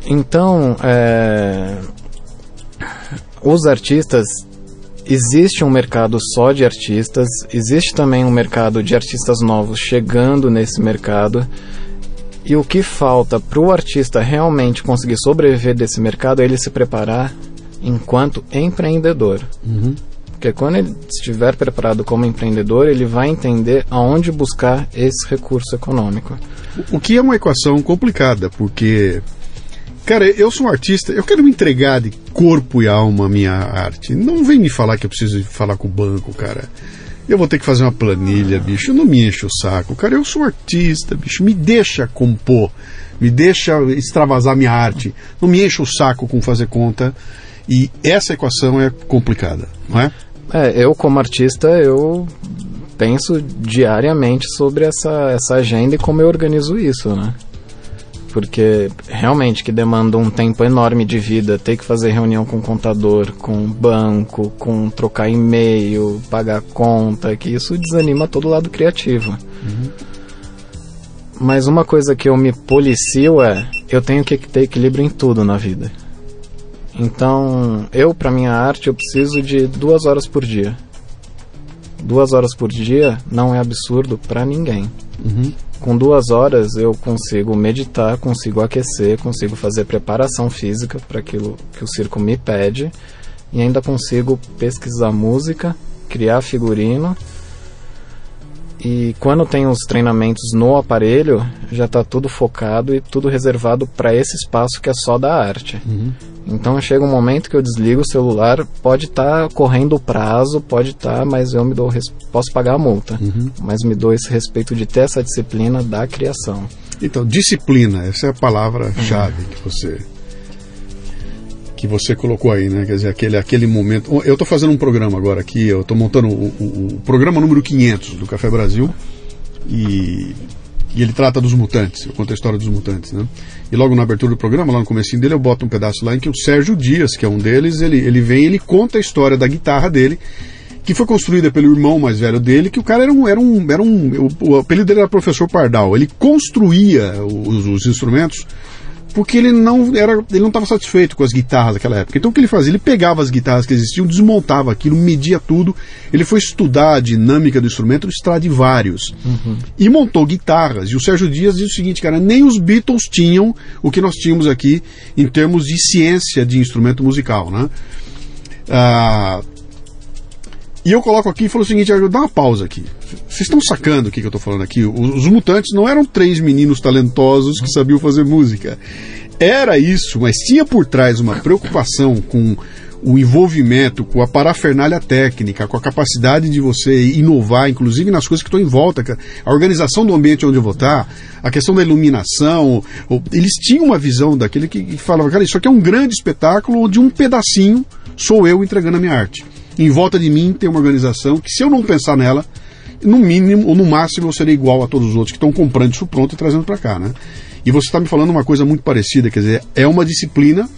B: Então, é, os artistas existe um mercado só de artistas, existe também um mercado de artistas novos chegando nesse mercado. E o que falta para o artista realmente conseguir sobreviver desse mercado é ele se preparar enquanto empreendedor.
A: Uhum.
B: Porque quando ele estiver preparado como empreendedor, ele vai entender aonde buscar esse recurso econômico.
A: O que é uma equação complicada, porque, cara, eu sou um artista, eu quero me entregar de corpo e alma à minha arte. Não vem me falar que eu preciso falar com o banco, cara. Eu vou ter que fazer uma planilha, bicho. Não me enche o saco, cara. Eu sou um artista, bicho. Me deixa compor, me deixa extravasar minha arte. Não me enche o saco com fazer conta. E essa equação é complicada, não é?
B: É, eu como artista, eu penso diariamente sobre essa, essa agenda e como eu organizo isso, né? Porque realmente que demanda um tempo enorme de vida, ter que fazer reunião com o contador, com o banco, com trocar e-mail, pagar conta, que isso desanima todo o lado criativo. Mas uma coisa que eu me policio é, eu tenho que ter equilíbrio em tudo na vida. Então, eu, para minha arte, eu preciso de duas horas por dia. Duas horas por dia não é absurdo para ninguém.
A: Uhum.
B: Com duas horas eu consigo meditar, consigo aquecer, consigo fazer preparação física para aquilo que o circo me pede e ainda consigo pesquisar música, criar figurino. E quando tem os treinamentos no aparelho, já está tudo focado e tudo reservado para esse espaço que é só da arte.
A: Uhum.
B: Então chega um momento que eu desligo o celular, pode estar correndo o prazo, pode estar, mas eu me dou posso pagar a multa,
A: Uhum.
B: mas me dou esse respeito de ter essa disciplina da criação.
A: Então, disciplina, essa é a palavra-chave que você que você colocou aí, né? Quer dizer, aquele, aquele momento. Eu estou fazendo um programa agora aqui, eu estou montando o, o- o programa número 500 do Café Brasil e, e ele trata dos mutantes, eu conto a história dos mutantes, né? E logo na abertura do programa, lá no comecinho dele, eu boto um pedaço lá em que o Sérgio Dias, que é um deles, ele, ele vem ele conta a história da guitarra dele, que foi construída pelo irmão mais velho dele, que o cara era um. Era um, era um o, o apelido dele era professor Pardal. Ele construía os, os instrumentos porque ele não era, ele não estava satisfeito com as guitarras daquela época. Então o que ele fazia? Ele pegava as guitarras que existiam, desmontava aquilo, media tudo. Ele foi estudar a dinâmica do instrumento Stradivarius
B: Uhum.
A: e montou guitarras. E o Sérgio Dias diz o seguinte, cara, nem os Beatles tinham o que nós tínhamos aqui em termos de ciência de instrumento musical, né? Ah, e eu coloco aqui e falo o seguinte, dá uma pausa aqui. Vocês estão sacando o que, que eu estou falando aqui? Os, os Mutantes não eram três meninos talentosos que sabiam fazer música. Era isso, mas tinha por trás uma preocupação com o envolvimento, com a parafernália técnica, com a capacidade de você inovar, inclusive nas coisas que estão em volta, a organização do ambiente onde eu vou estar, a questão da iluminação. Eles tinham uma visão daquele que, que falava, cara, isso aqui é um grande espetáculo onde um pedacinho sou eu entregando a minha arte. Em volta de mim tem uma organização que, se eu não pensar nela, no mínimo ou no máximo eu serei igual a todos os outros que estão comprando isso pronto e trazendo para cá, né? E você está me falando uma coisa muito parecida, quer dizer, é uma disciplina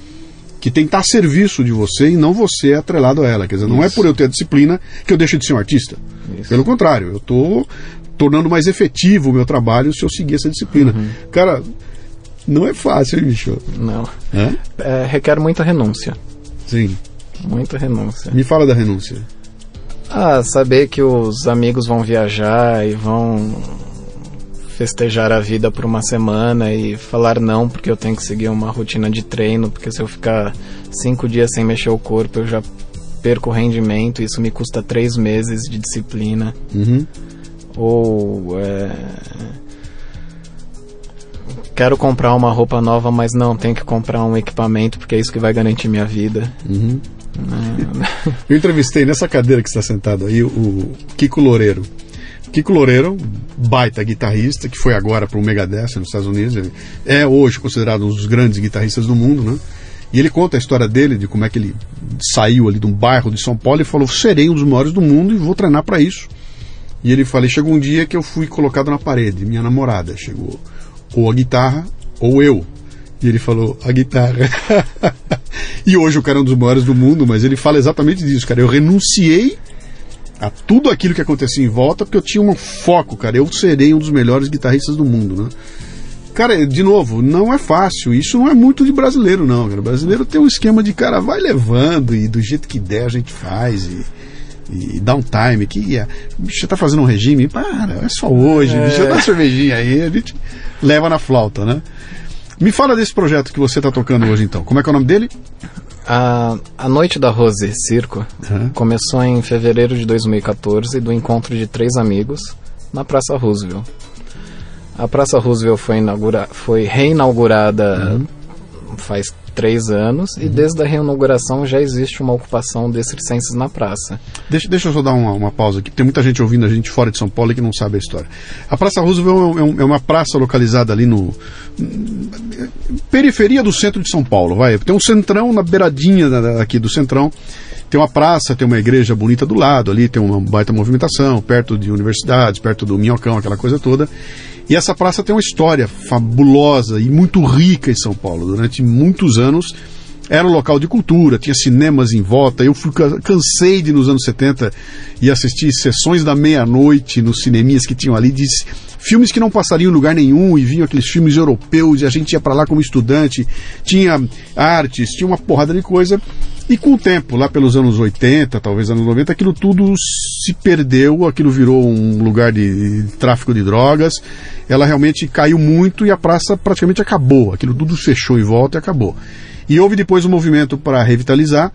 A: que tem que estar a serviço de você e não você é atrelado a ela. Quer dizer, não é por eu ter a disciplina que eu deixo de ser um artista.
B: Isso.
A: Pelo contrário, eu estou tornando mais efetivo o meu trabalho se eu seguir essa disciplina. Cara, não é fácil, hein, bicho?
B: Não.
A: Hã?
B: É, requer muita renúncia.
A: Sim.
B: Muita renúncia.
A: Me fala da renúncia.
B: Ah, saber que os amigos vão viajar e vão festejar a vida por uma semana e falar não porque eu tenho que seguir uma rotina de treino, porque se eu ficar cinco dias sem mexer o corpo eu já perco o rendimento, isso me custa três meses de disciplina.
A: Uhum.
B: Ou é, quero comprar uma roupa nova, mas não, tenho que comprar um equipamento porque é isso que vai garantir minha vida.
A: Uhum. Eu entrevistei nessa cadeira que está sentado aí o Kiko Loureiro. Kiko Loureiro, baita guitarrista, que foi agora para o Megadeth nos Estados Unidos. Ele é hoje considerado um dos grandes guitarristas do mundo, né? E ele conta a história dele, de como é que ele saiu ali de um bairro de São Paulo e falou: serei um dos maiores do mundo e vou treinar para isso. E ele falou: chegou um dia que eu fui colocado na parede, minha namorada chegou, ou a guitarra ou eu. E ele falou: a guitarra. e hoje o cara é um dos maiores do mundo, mas ele fala exatamente disso, cara. Eu renunciei a tudo aquilo que acontecia em volta porque eu tinha um foco, cara. Eu serei um dos melhores guitarristas do mundo, né? Cara, de novo, não é fácil. Isso não é muito de brasileiro, não. Cara. O brasileiro tem um esquema de, cara, vai levando e do jeito que der a gente faz e, e dá um time. Que é, você tá fazendo um regime? Para, é só hoje.
B: É.
A: Eu dar uma cervejinha aí, a gente leva na flauta, né? Me fala desse projeto que você tá tocando hoje, então. Como é que é o nome dele?
B: A, a Noite da Rose Circo
A: Uhum.
B: começou em fevereiro de 2014 do encontro de três amigos na Praça Roosevelt. A Praça Roosevelt foi, inaugura, foi reinaugurada faz três anos e desde a reinauguração já existe uma ocupação desses circenses na praça.
A: Deixa, deixa eu só dar uma, uma pausa aqui, tem muita gente ouvindo a gente fora de São Paulo e que não sabe a história. A Praça Roosevelt é, um- é uma praça localizada ali no. periferia do centro de São Paulo, vai. Tem um centrão na beiradinha aqui do centrão. Tem uma praça, tem uma igreja bonita do lado ali, tem uma baita movimentação, perto de universidades, perto do Minhocão, aquela coisa toda. E essa praça tem uma história fabulosa e muito rica em São Paulo. Durante muitos anos era um local de cultura, tinha cinemas em volta. Eu fui, ca- cansei de, nos anos 70, ir assistir sessões da meia-noite nos cineminhas que tinham ali, de filmes que não passariam em lugar nenhum e vinham aqueles filmes europeus e a gente ia para lá como estudante. Tinha artes, tinha uma porrada de coisa. E com o tempo, lá pelos anos 80, talvez anos 90, aquilo tudo se perdeu, aquilo virou um lugar de, tráfico de drogas. Ela realmente caiu muito e a praça praticamente acabou. Aquilo tudo fechou em volta e acabou. E houve depois um movimento para revitalizar.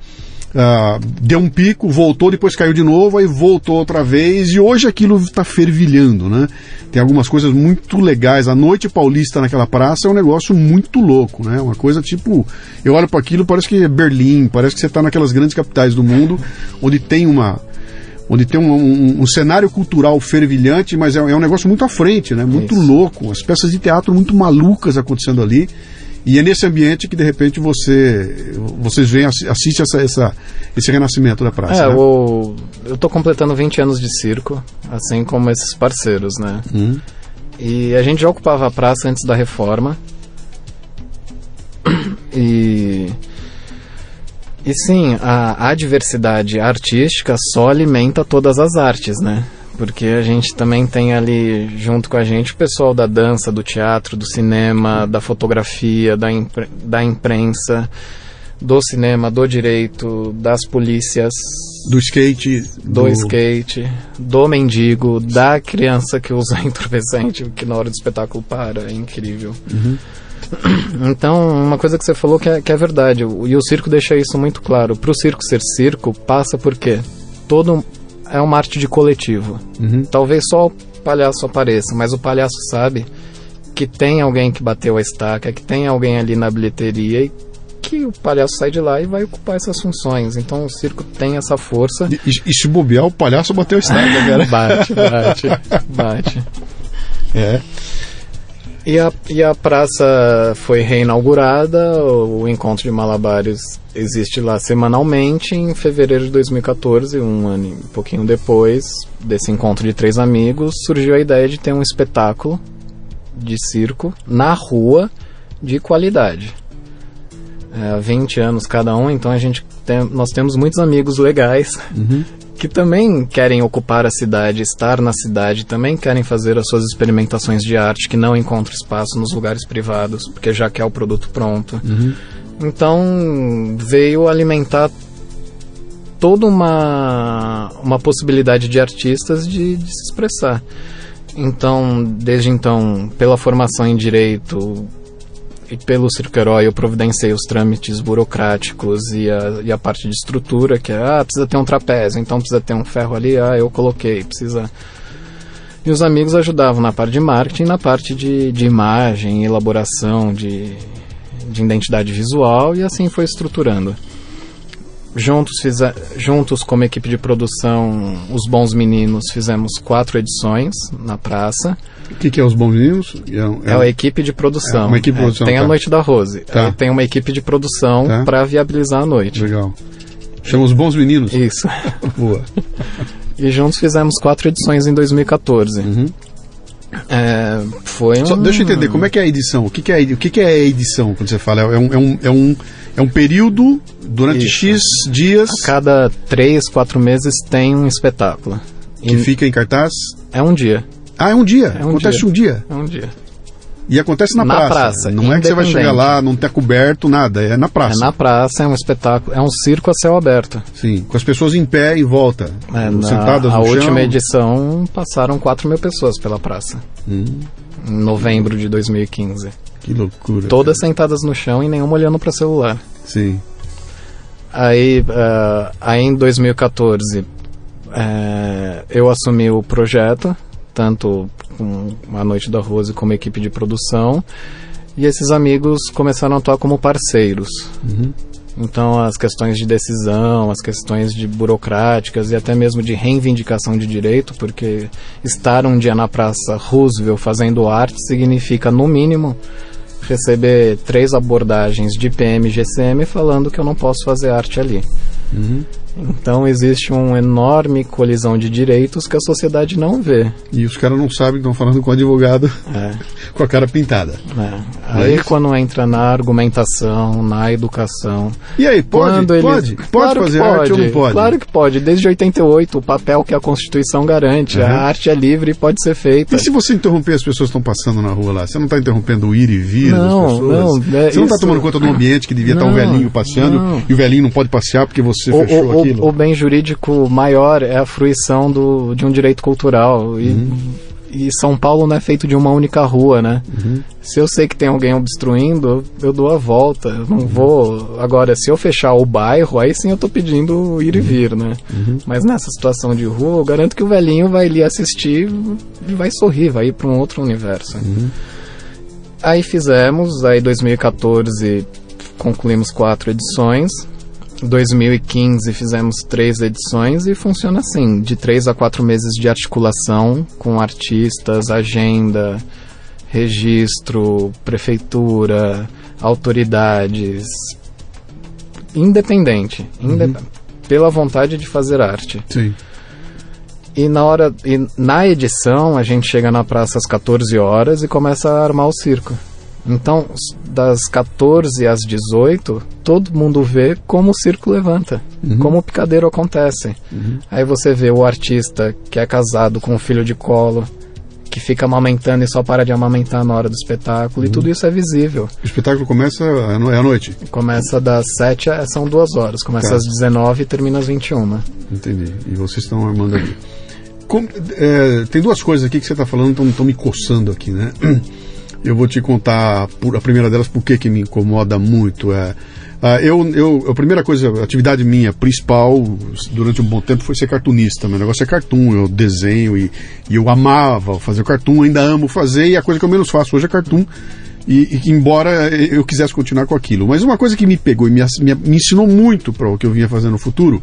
A: Ah, deu um pico, voltou, depois caiu de novo, aí voltou outra vez, e hoje aquilo está fervilhando, né? Tem algumas coisas muito legais. A noite paulista naquela praça é um negócio muito louco, né? Uma coisa tipo. Eu olho para aquilo, parece que é Berlim, parece que você está naquelas grandes capitais do mundo, onde tem uma. Onde tem um, um- um cenário cultural fervilhante, mas é, é um negócio muito à frente, né? Muito
B: Isso.
A: louco. As peças de teatro muito malucas acontecendo ali. E é nesse ambiente que de repente você vocês veem assi- assiste essa, essa esse renascimento da praça.
B: É,
A: né?
B: o, eu tô completando 20 anos de circo, assim como esses parceiros, né?
A: Hum.
B: E a gente já ocupava a praça antes da reforma. E. E sim, a, a diversidade artística só alimenta todas as artes, né? Porque a gente também tem ali junto com a gente o pessoal da dança, do teatro, do cinema, da fotografia, da, impre da imprensa, do cinema, do direito, das polícias,
A: Do skate.
B: do, skate, do mendigo, da criança que usa entorpecente, que na hora do espetáculo para, é incrível. Então, uma coisa que você falou que é, que é verdade, e o circo deixa isso muito claro. Para o circo ser circo, passa por quê? Todo é uma arte de coletivo.
A: Uhum.
B: Talvez só o palhaço apareça, mas o palhaço sabe que tem alguém que bateu a estaca, que tem alguém ali na bilheteria e que o palhaço sai de lá e vai ocupar essas funções. Então o circo tem essa força.
A: E, e- se bobear, o palhaço bateu a estaca, cara.
B: Bate, bate, bate.
A: É.
B: E a, e a praça foi reinaugurada, o, encontro de malabares existe lá semanalmente. Em fevereiro de 2014, um ano e pouquinho depois desse encontro de três amigos, surgiu a ideia de ter um espetáculo de circo na rua de qualidade. É, há 20 anos cada um, então a gente tem, nós temos muitos amigos legais que também querem ocupar a cidade, estar na cidade, também querem fazer as suas experimentações de arte que não encontram espaço nos lugares privados, porque já quer o produto pronto. Então veio alimentar toda uma, uma possibilidade de artistas de, de se expressar. Então, desde então, pela formação em direito e pelo Herói, eu providenciei os trâmites burocráticos e a, e a parte de estrutura, que é, ah, precisa ter um trapézio, então precisa ter um ferro ali, ah, eu coloquei, precisa... E os amigos ajudavam na parte de marketing, na parte de, de imagem, elaboração de, de identidade visual, e assim foi estruturando. Juntos, fize- juntos como equipe de produção, os Bons Meninos, fizemos quatro edições na praça.
A: O que, que é os bons meninos? É, um-
B: É, a equipe de produção.
A: É uma equipe de
B: É,
A: produção,
B: tem a
A: tá.
B: Noite da Rose.
A: Tá.
B: Aí tem uma equipe de produção
A: Tá.
B: para viabilizar a noite.
A: Legal. Chama os bons meninos.
B: Isso.
A: Boa.
B: E juntos fizemos quatro edições em 2014. É, foi um...
A: Só deixa eu entender, como é que é a edição? O que, que é, o que, que é a edição, quando você fala? É um, é um, é um, é um período durante
B: Isso.
A: X dias
B: A cada três, quatro meses tem um espetáculo.
A: que
B: E
A: fica em cartaz?
B: É um dia.
A: Ah, é um dia.
B: É um
A: acontece
B: dia.
A: um dia.
B: É um dia.
A: E acontece na,
B: Na
A: praça.
B: praça,
A: Não é que você vai chegar lá, não tá coberto, nada. É na praça.
B: É na praça, é um espetáculo. É um circo a céu aberto.
A: Sim, com as pessoas em pé em volta.
B: É, na,
A: sentadas
B: a
A: no
B: última
A: chão.
B: edição passaram 4 mil pessoas pela praça.
A: Hum.
B: Em novembro de 2015.
A: Que loucura.
B: Todas sentadas no chão e nenhuma olhando para celular.
A: Sim.
B: Aí, ah, aí em 2014 eh, eu assumi o projeto, tanto com a Noite da Rose como equipe de produção, e esses amigos começaram a atuar como parceiros. Então as questões de decisão, as questões de burocráticas e até mesmo de reivindicação de direito, porque estar um dia na Praça Roosevelt fazendo arte significa, no mínimo, receber três abordagens de PM e GCM falando que eu não posso fazer arte ali. Então existe uma enorme colisão de direitos que a sociedade não vê.
A: E os caras não sabem que estão falando com o advogado
B: É,
A: com a cara pintada.
B: é. Aí
A: isso?
B: quando entra na argumentação, na educação,
A: E aí, pode?
B: Eles-
A: Pode? Pode
B: Claro
A: fazer arte ou não pode?
B: Claro que pode. Desde 88, o papel que a Constituição garante.
A: Uhum.
B: A arte é livre e pode ser feita.
A: E se você interromper as pessoas que estão passando na rua lá? Você não está interrompendo o ir e vir
B: Não,
A: das pessoas?
B: não, é
A: você não está
B: isso-
A: tomando conta um ambiente que devia estar um
B: Não,
A: velhinho passeando
B: não.
A: e o velhinho não pode passear porque você
B: O,
A: fechou
B: o-
A: aquilo?
B: o, o bem jurídico maior é a fruição do, de um direito cultural. E,
A: Uhum.
B: E São Paulo não é feito de uma única rua, né?
A: Uhum.
B: Se eu sei que tem alguém obstruindo, eu dou a volta. Eu
A: Uhum.
B: não vou. Agora, se eu fechar o bairro, aí sim eu tô pedindo ir e vir, né?
A: Uhum.
B: Mas nessa situação de rua, eu garanto que o velhinho vai ali assistir e vai sorrir, vai ir para um outro universo.
A: Uhum.
B: Aí fizemos, aí 2014 concluímos quatro edições. 2015 fizemos três edições e funciona assim, de três a quatro meses de articulação com artistas, agenda, registro, prefeitura, autoridades, independente, indep- pela vontade de fazer arte.
A: Sim.
B: E na hora, e na edição a gente chega na praça às 14 horas e começa a armar o circo. Então, das 14 às 18, todo mundo vê como o circo levanta, como o picadeiro acontece. Aí você vê o artista que é casado com um filho de colo, que fica amamentando e só para de amamentar na hora do espetáculo, e tudo isso é visível.
A: O espetáculo começa à é noite.
B: Começa das 7 a, são duas horas, começa
A: Tá.
B: às 19 e termina às 21.
A: Entendi. E vocês estão armando aqui. Como- é, tem duas coisas aqui que você está falando, estão me coçando aqui, né? Eu vou te contar por, a primeira delas, por que me incomoda muito. É, ah, eu, eu, a primeira coisa, a atividade minha principal durante um bom tempo foi ser cartunista. Meu negócio é cartoon, eu desenho e, e eu amava fazer cartoon, ainda amo fazer, e a coisa que eu menos faço hoje é cartoon. E, e embora eu quisesse continuar com aquilo. Mas uma coisa que me pegou e me, me, me ensinou muito para o que eu vinha fazer no futuro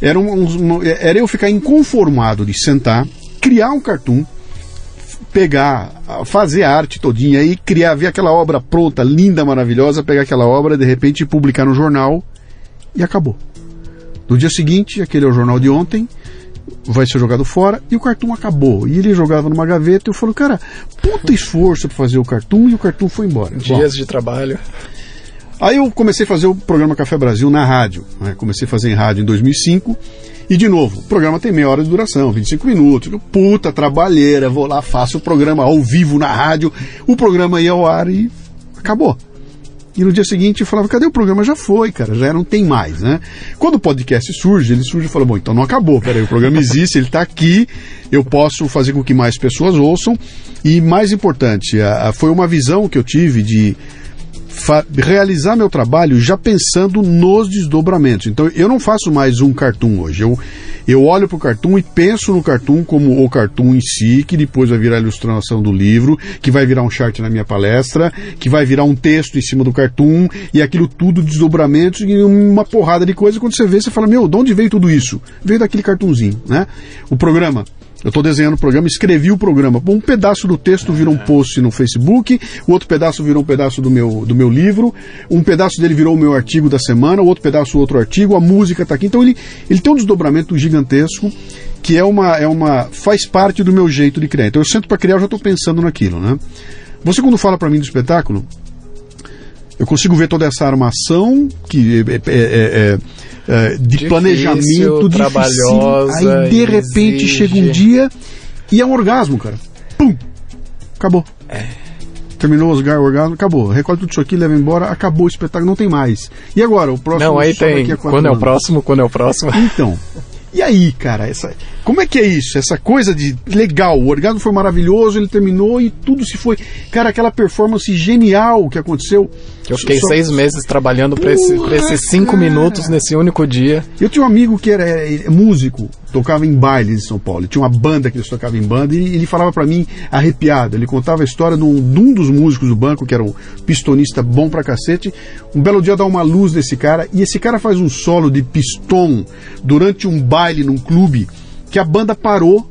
A: era, um- um- era eu ficar inconformado de sentar, criar um cartoon, pegar, fazer a arte todinha e criar, ver aquela obra pronta, linda, maravilhosa, pegar aquela obra, de repente publicar no jornal e acabou. No dia seguinte, aquele é o jornal de ontem, vai ser jogado fora e o cartoon acabou. E ele jogava numa gaveta e eu falo, cara, puta esforço pra fazer o cartoon e o cartoon foi embora. Bom,
B: Dias de trabalho.
A: Aí eu comecei a fazer o programa Café Brasil na rádio. né? Comecei a fazer em rádio em 2005. E de novo, o programa tem meia hora de duração, 25 minutos. Puta trabalheira, vou lá, faço o programa ao vivo na rádio. O programa ia ao ar e acabou. E no dia seguinte eu falava, cadê o programa? Já foi, cara, já não tem mais, né? Quando o podcast surge, ele surge e fala, bom, então não acabou, peraí, o programa existe, ele está aqui, eu posso fazer com que mais pessoas ouçam. E mais importante, a- a- foi uma visão que eu tive de realizar meu trabalho já pensando nos desdobramentos. Então eu não faço mais um cartoon hoje. Eu, eu olho para o cartoon e penso no cartoon como o cartoon em si, que depois vai virar a ilustração do livro, que vai virar um chart na minha palestra, que vai virar um texto em cima do cartoon, e aquilo tudo desdobramentos e uma porrada de coisa. Quando você vê, você fala, meu, de onde veio tudo isso? Veio daquele cartunzinho, né? O programa eu estou desenhando o programa, escrevi o programa. Um pedaço do texto virou um post no Facebook, o outro pedaço virou um pedaço do meu, do meu livro, um pedaço dele virou o meu artigo da semana, o outro pedaço outro artigo, a música está aqui. Então ele, ele tem um desdobramento gigantesco que é uma, é uma faz parte do meu jeito de criar. Então eu sento para criar, eu já estou pensando naquilo, né? Você quando fala para mim do espetáculo, eu consigo ver toda essa armação que é, é- é- é- é, de
B: Difícil,
A: planejamento
B: trabalhosa,
A: difícil. Aí de repente
B: exige.
A: chega um dia e é um orgasmo, cara. Pum! Acabou. Terminou o orgasmo, acabou. Recolhe tudo isso aqui, leva embora, acabou o espetáculo, não tem mais. E agora? O próximo
B: Não, aí tem. Quando é o
A: anos.
B: próximo, quando é o próximo.
A: Então. E aí, cara, essa, como é que é isso? Essa coisa de legal, o orgasmo foi maravilhoso, ele terminou e tudo se foi. Cara, aquela performance genial que aconteceu.
B: Eu fiquei
A: Só-
B: seis meses trabalhando pra, esse, esses cinco
A: Porra,
B: minutos nesse único dia.
A: Eu tinha um amigo que era é, músico, tocava em bailes de São Paulo. Ele tinha uma banda que eles tocavam em banda e ele falava pra mim arrepiado. Ele contava a história de um, de um dos músicos do banco, que era um pistonista bom pra cacete. Um belo dia dá uma luz nesse cara e esse cara faz um solo de piston durante um baile num clube que a banda parou.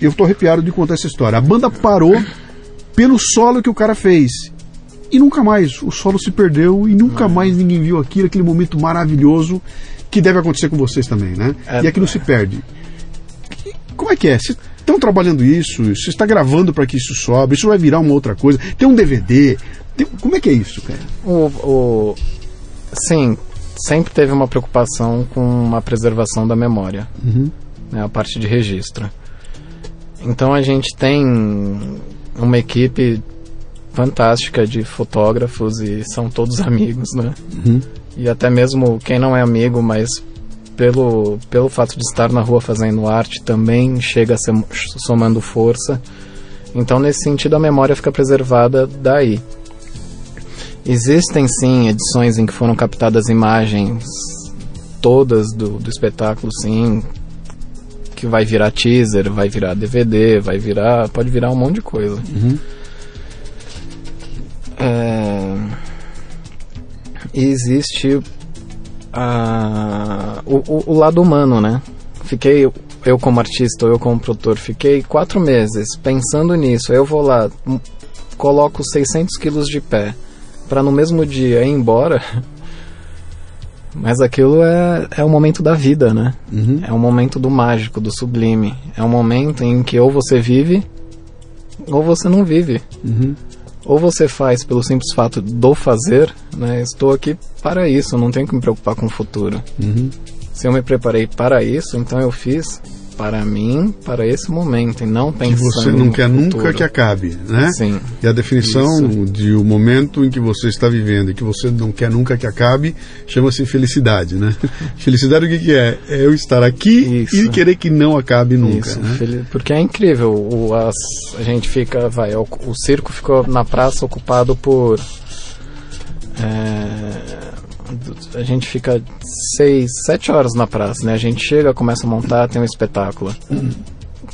A: Eu tô arrepiado de contar essa história. A banda parou pelo solo que o cara fez. E nunca mais. O solo se perdeu e nunca mais ninguém viu aquilo, aquele momento maravilhoso que deve acontecer com vocês também, né?
B: É.
A: e aquilo se perde. Como é que é? Vocês estão trabalhando isso? Você está gravando para que isso sobe? Isso vai virar uma outra coisa? Tem um DVD? Tem- Como é que é isso, cara?
B: O, o, sim, sempre teve uma preocupação com a preservação da memória,
A: Uhum.
B: Né, a parte de registro. Então a gente tem uma equipe fantástica de fotógrafos e são todos amigos, né?
A: Uhum.
B: E até mesmo quem não é amigo, mas pelo, pelo fato de estar na rua fazendo arte também chega a ser somando força. Então, nesse sentido, a memória fica preservada daí. Existem sim edições em que foram captadas imagens todas do, do espetáculo, sim, que vai virar teaser, vai virar DVD, vai virar. pode virar um monte de coisa.
A: Uhum.
B: É, existe a, o, o, o lado humano, né? Fiquei, eu como artista, ou eu como produtor, fiquei quatro meses pensando nisso. Eu vou lá, coloco 600 quilos de pé, para no mesmo dia ir embora. Mas aquilo é, é o momento da vida, né?
A: Uhum.
B: É um momento do mágico, do sublime. É um momento em que ou você vive ou você não vive.
A: Uhum.
B: Ou você faz pelo simples fato do fazer, né? Estou aqui para isso, não tenho que me preocupar com o futuro.
A: Uhum.
B: Se eu me preparei para isso, então eu fiz para mim, para esse momento, e não
A: Que
B: pensando
A: você não quer nunca que acabe, né?
B: Sim.
A: E a definição
B: Isso.
A: de o momento em que você está vivendo e que você não quer nunca que acabe chama-se felicidade, né? felicidade o que, que é? É eu estar aqui
B: Isso.
A: e querer que não acabe nunca,
B: Isso,
A: né?
B: porque é incrível. O, as- a gente fica, vai, o, o circo ficou na praça ocupado por. é, a gente fica seis, sete horas na praça, né? A gente chega, começa a montar, tem um espetáculo.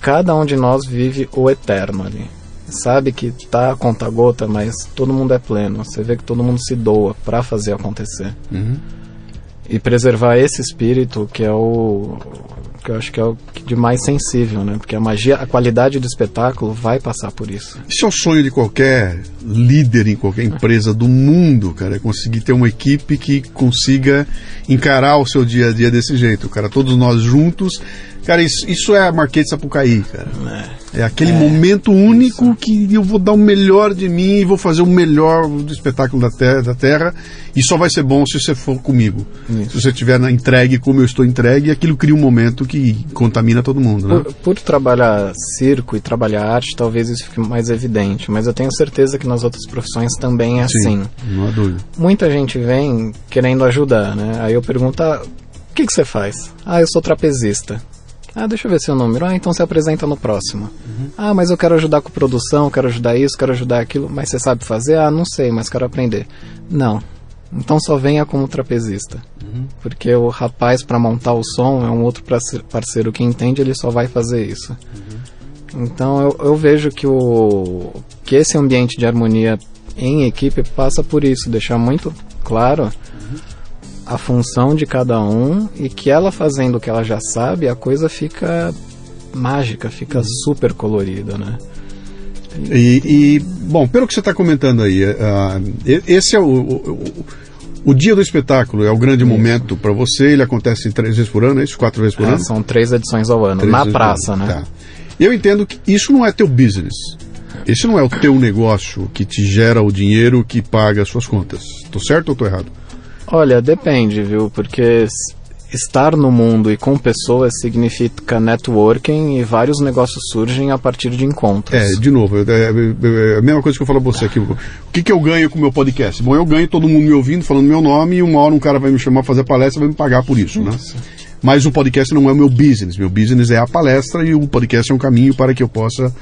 B: Cada um de nós vive o eterno ali. Sabe que tá a conta gota, mas todo mundo é pleno. Você vê que todo mundo se doa pra fazer acontecer
A: Uhum.
B: e preservar esse espírito que é o que eu acho que é o de mais sensível, né? Porque a magia, a qualidade do espetáculo vai passar por isso.
A: Isso é o sonho de qualquer líder em qualquer empresa do mundo, cara, é conseguir ter uma equipe que consiga encarar o seu dia a dia desse jeito, cara, todos nós juntos. Cara, isso, isso é a Marquês de Sapucaí, cara. É aquele momento único que eu vou dar o melhor de mim e vou fazer o melhor do espetáculo da terra, da terra e só vai ser bom se você for comigo.
B: Isso.
A: Se você estiver na entregue como eu estou entregue, aquilo cria um momento que contamina todo mundo, né?
B: Por, por trabalhar circo e trabalhar arte, talvez isso fique mais evidente, mas eu tenho certeza que nas outras profissões também é assim.
A: não há dúvida.
B: Muita gente vem querendo ajudar, né? Aí eu pergunto, ah, o que, que você faz? Ah, eu sou trapezista. Ah, deixa eu ver seu número. Ah, então se apresenta no próximo. Ah, mas eu quero ajudar com produção, quero ajudar isso, quero ajudar aquilo. Mas você sabe fazer? Ah, não sei, mas quero aprender. Não. Então só venha como trapezista. Porque o rapaz, para montar o som, é um outro parce- parceiro que entende, ele só vai fazer isso. Então eu, eu vejo que, o, que esse ambiente de harmonia em equipe passa por isso, deixar muito claro a função de cada um e que ela fazendo o que ela já sabe, a coisa fica mágica, fica super colorida, né?
A: E, e, bom, pelo que você está comentando aí, e- esse é o, o, o- dia do espetáculo, é o grande momento para você. Ele acontece três vezes por ano, é isso? Quatro vezes por
B: É,
A: ano?
B: são três edições ao ano,
A: Três
B: na praça, né?
A: Tá. Eu entendo que isso não é teu business. Esse não é o teu negócio que te gera o dinheiro que paga as suas contas. Tô certo ou tô errado?
B: Olha, depende, viu? Porque estar no mundo e com pessoas significa networking e vários negócios surgem a partir de encontros.
A: É, de novo, é, é- é a mesma coisa que eu falo pra você aqui. O que, que eu ganho com o meu podcast? Bom, eu ganho todo mundo me ouvindo, falando meu nome, e uma hora um cara vai me chamar fazer palestra vai me pagar por isso, né? Mas o podcast não é o meu business. Meu business é a palestra e o podcast é um caminho para que eu possa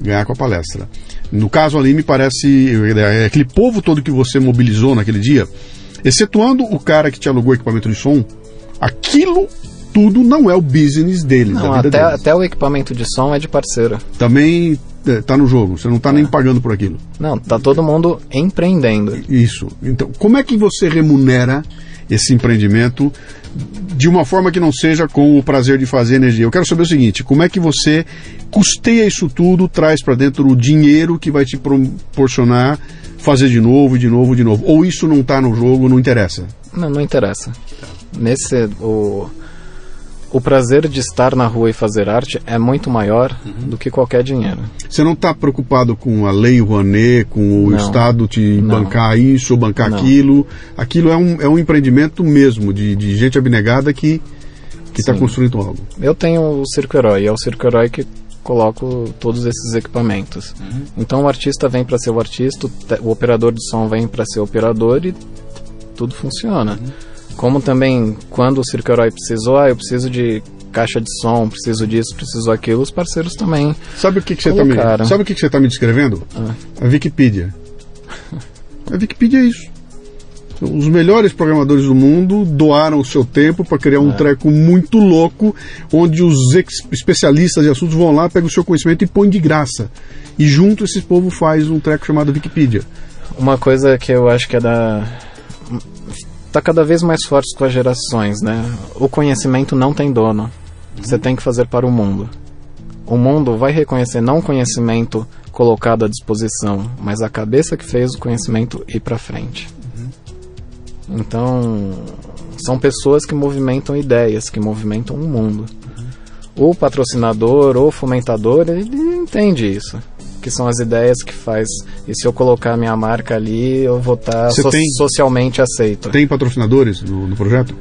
A: ganhar com a palestra. No caso ali, me parece é aquele povo todo que você mobilizou naquele dia, excetuando o cara que te alugou equipamento de som, aquilo tudo não é o business dele,
B: Não,
A: vida
B: até,
A: deles.
B: até o equipamento de som é de parceiro.
A: Também é, tá no jogo, você não tá nem pagando por aquilo.
B: Não, tá todo mundo empreendendo.
A: Isso. Então, como é que você remunera esse empreendimento de uma forma que não seja com o prazer de fazer energia? Eu quero saber o seguinte: como é que você custeia isso tudo, traz para dentro o dinheiro que vai te proporcionar fazer de novo, de novo, de novo? Ou isso não tá no jogo, não interessa?
B: Não, não interessa. Nesse o o prazer de estar na rua e fazer arte é muito maior
A: Uhum.
B: do que qualquer dinheiro.
A: Você não está preocupado com a lei Rouanet, com o
B: Não.
A: Estado te
B: Não.
A: bancar isso bancar
B: Não.
A: aquilo. Aquilo é um, é um empreendimento mesmo, de, de gente abnegada que está construindo algo.
B: Eu tenho o Circo Herói, é o Circo Herói que coloco todos esses equipamentos. Então o artista vem para ser o artista, o operador de som vem para ser o operador e tudo funciona. Como também quando o Circo Herói precisou, ah, eu preciso de caixa de som, preciso disso, preciso aquilo, os parceiros também.
A: Sabe o que, que você está me,
B: Colocaram.
A: sabe o que, que você tá me descrevendo?
B: Ah.
A: A Wikipedia. A Wikipedia é isso. Os melhores programadores do mundo doaram o seu tempo para criar
B: É.
A: um treco muito louco, onde os ex- especialistas de assuntos vão lá, pegam o seu conhecimento e põem de graça. E junto esse povo faz um treco chamado Wikipedia.
B: Uma coisa que eu acho que é da. tá cada vez mais forte com as gerações, né? O conhecimento não tem dono. Você tem que fazer para o mundo. O mundo vai reconhecer não o conhecimento colocado à disposição, mas a cabeça que fez o conhecimento ir para frente. Então, são pessoas que movimentam ideias, que movimentam o mundo. O patrocinador ou fomentador, ele entende isso. Que são as ideias que faz. E se eu colocar minha marca ali, eu vou estar
A: Você
B: so-
A: tem-
B: socialmente aceito.
A: Tem patrocinadores no, no projeto?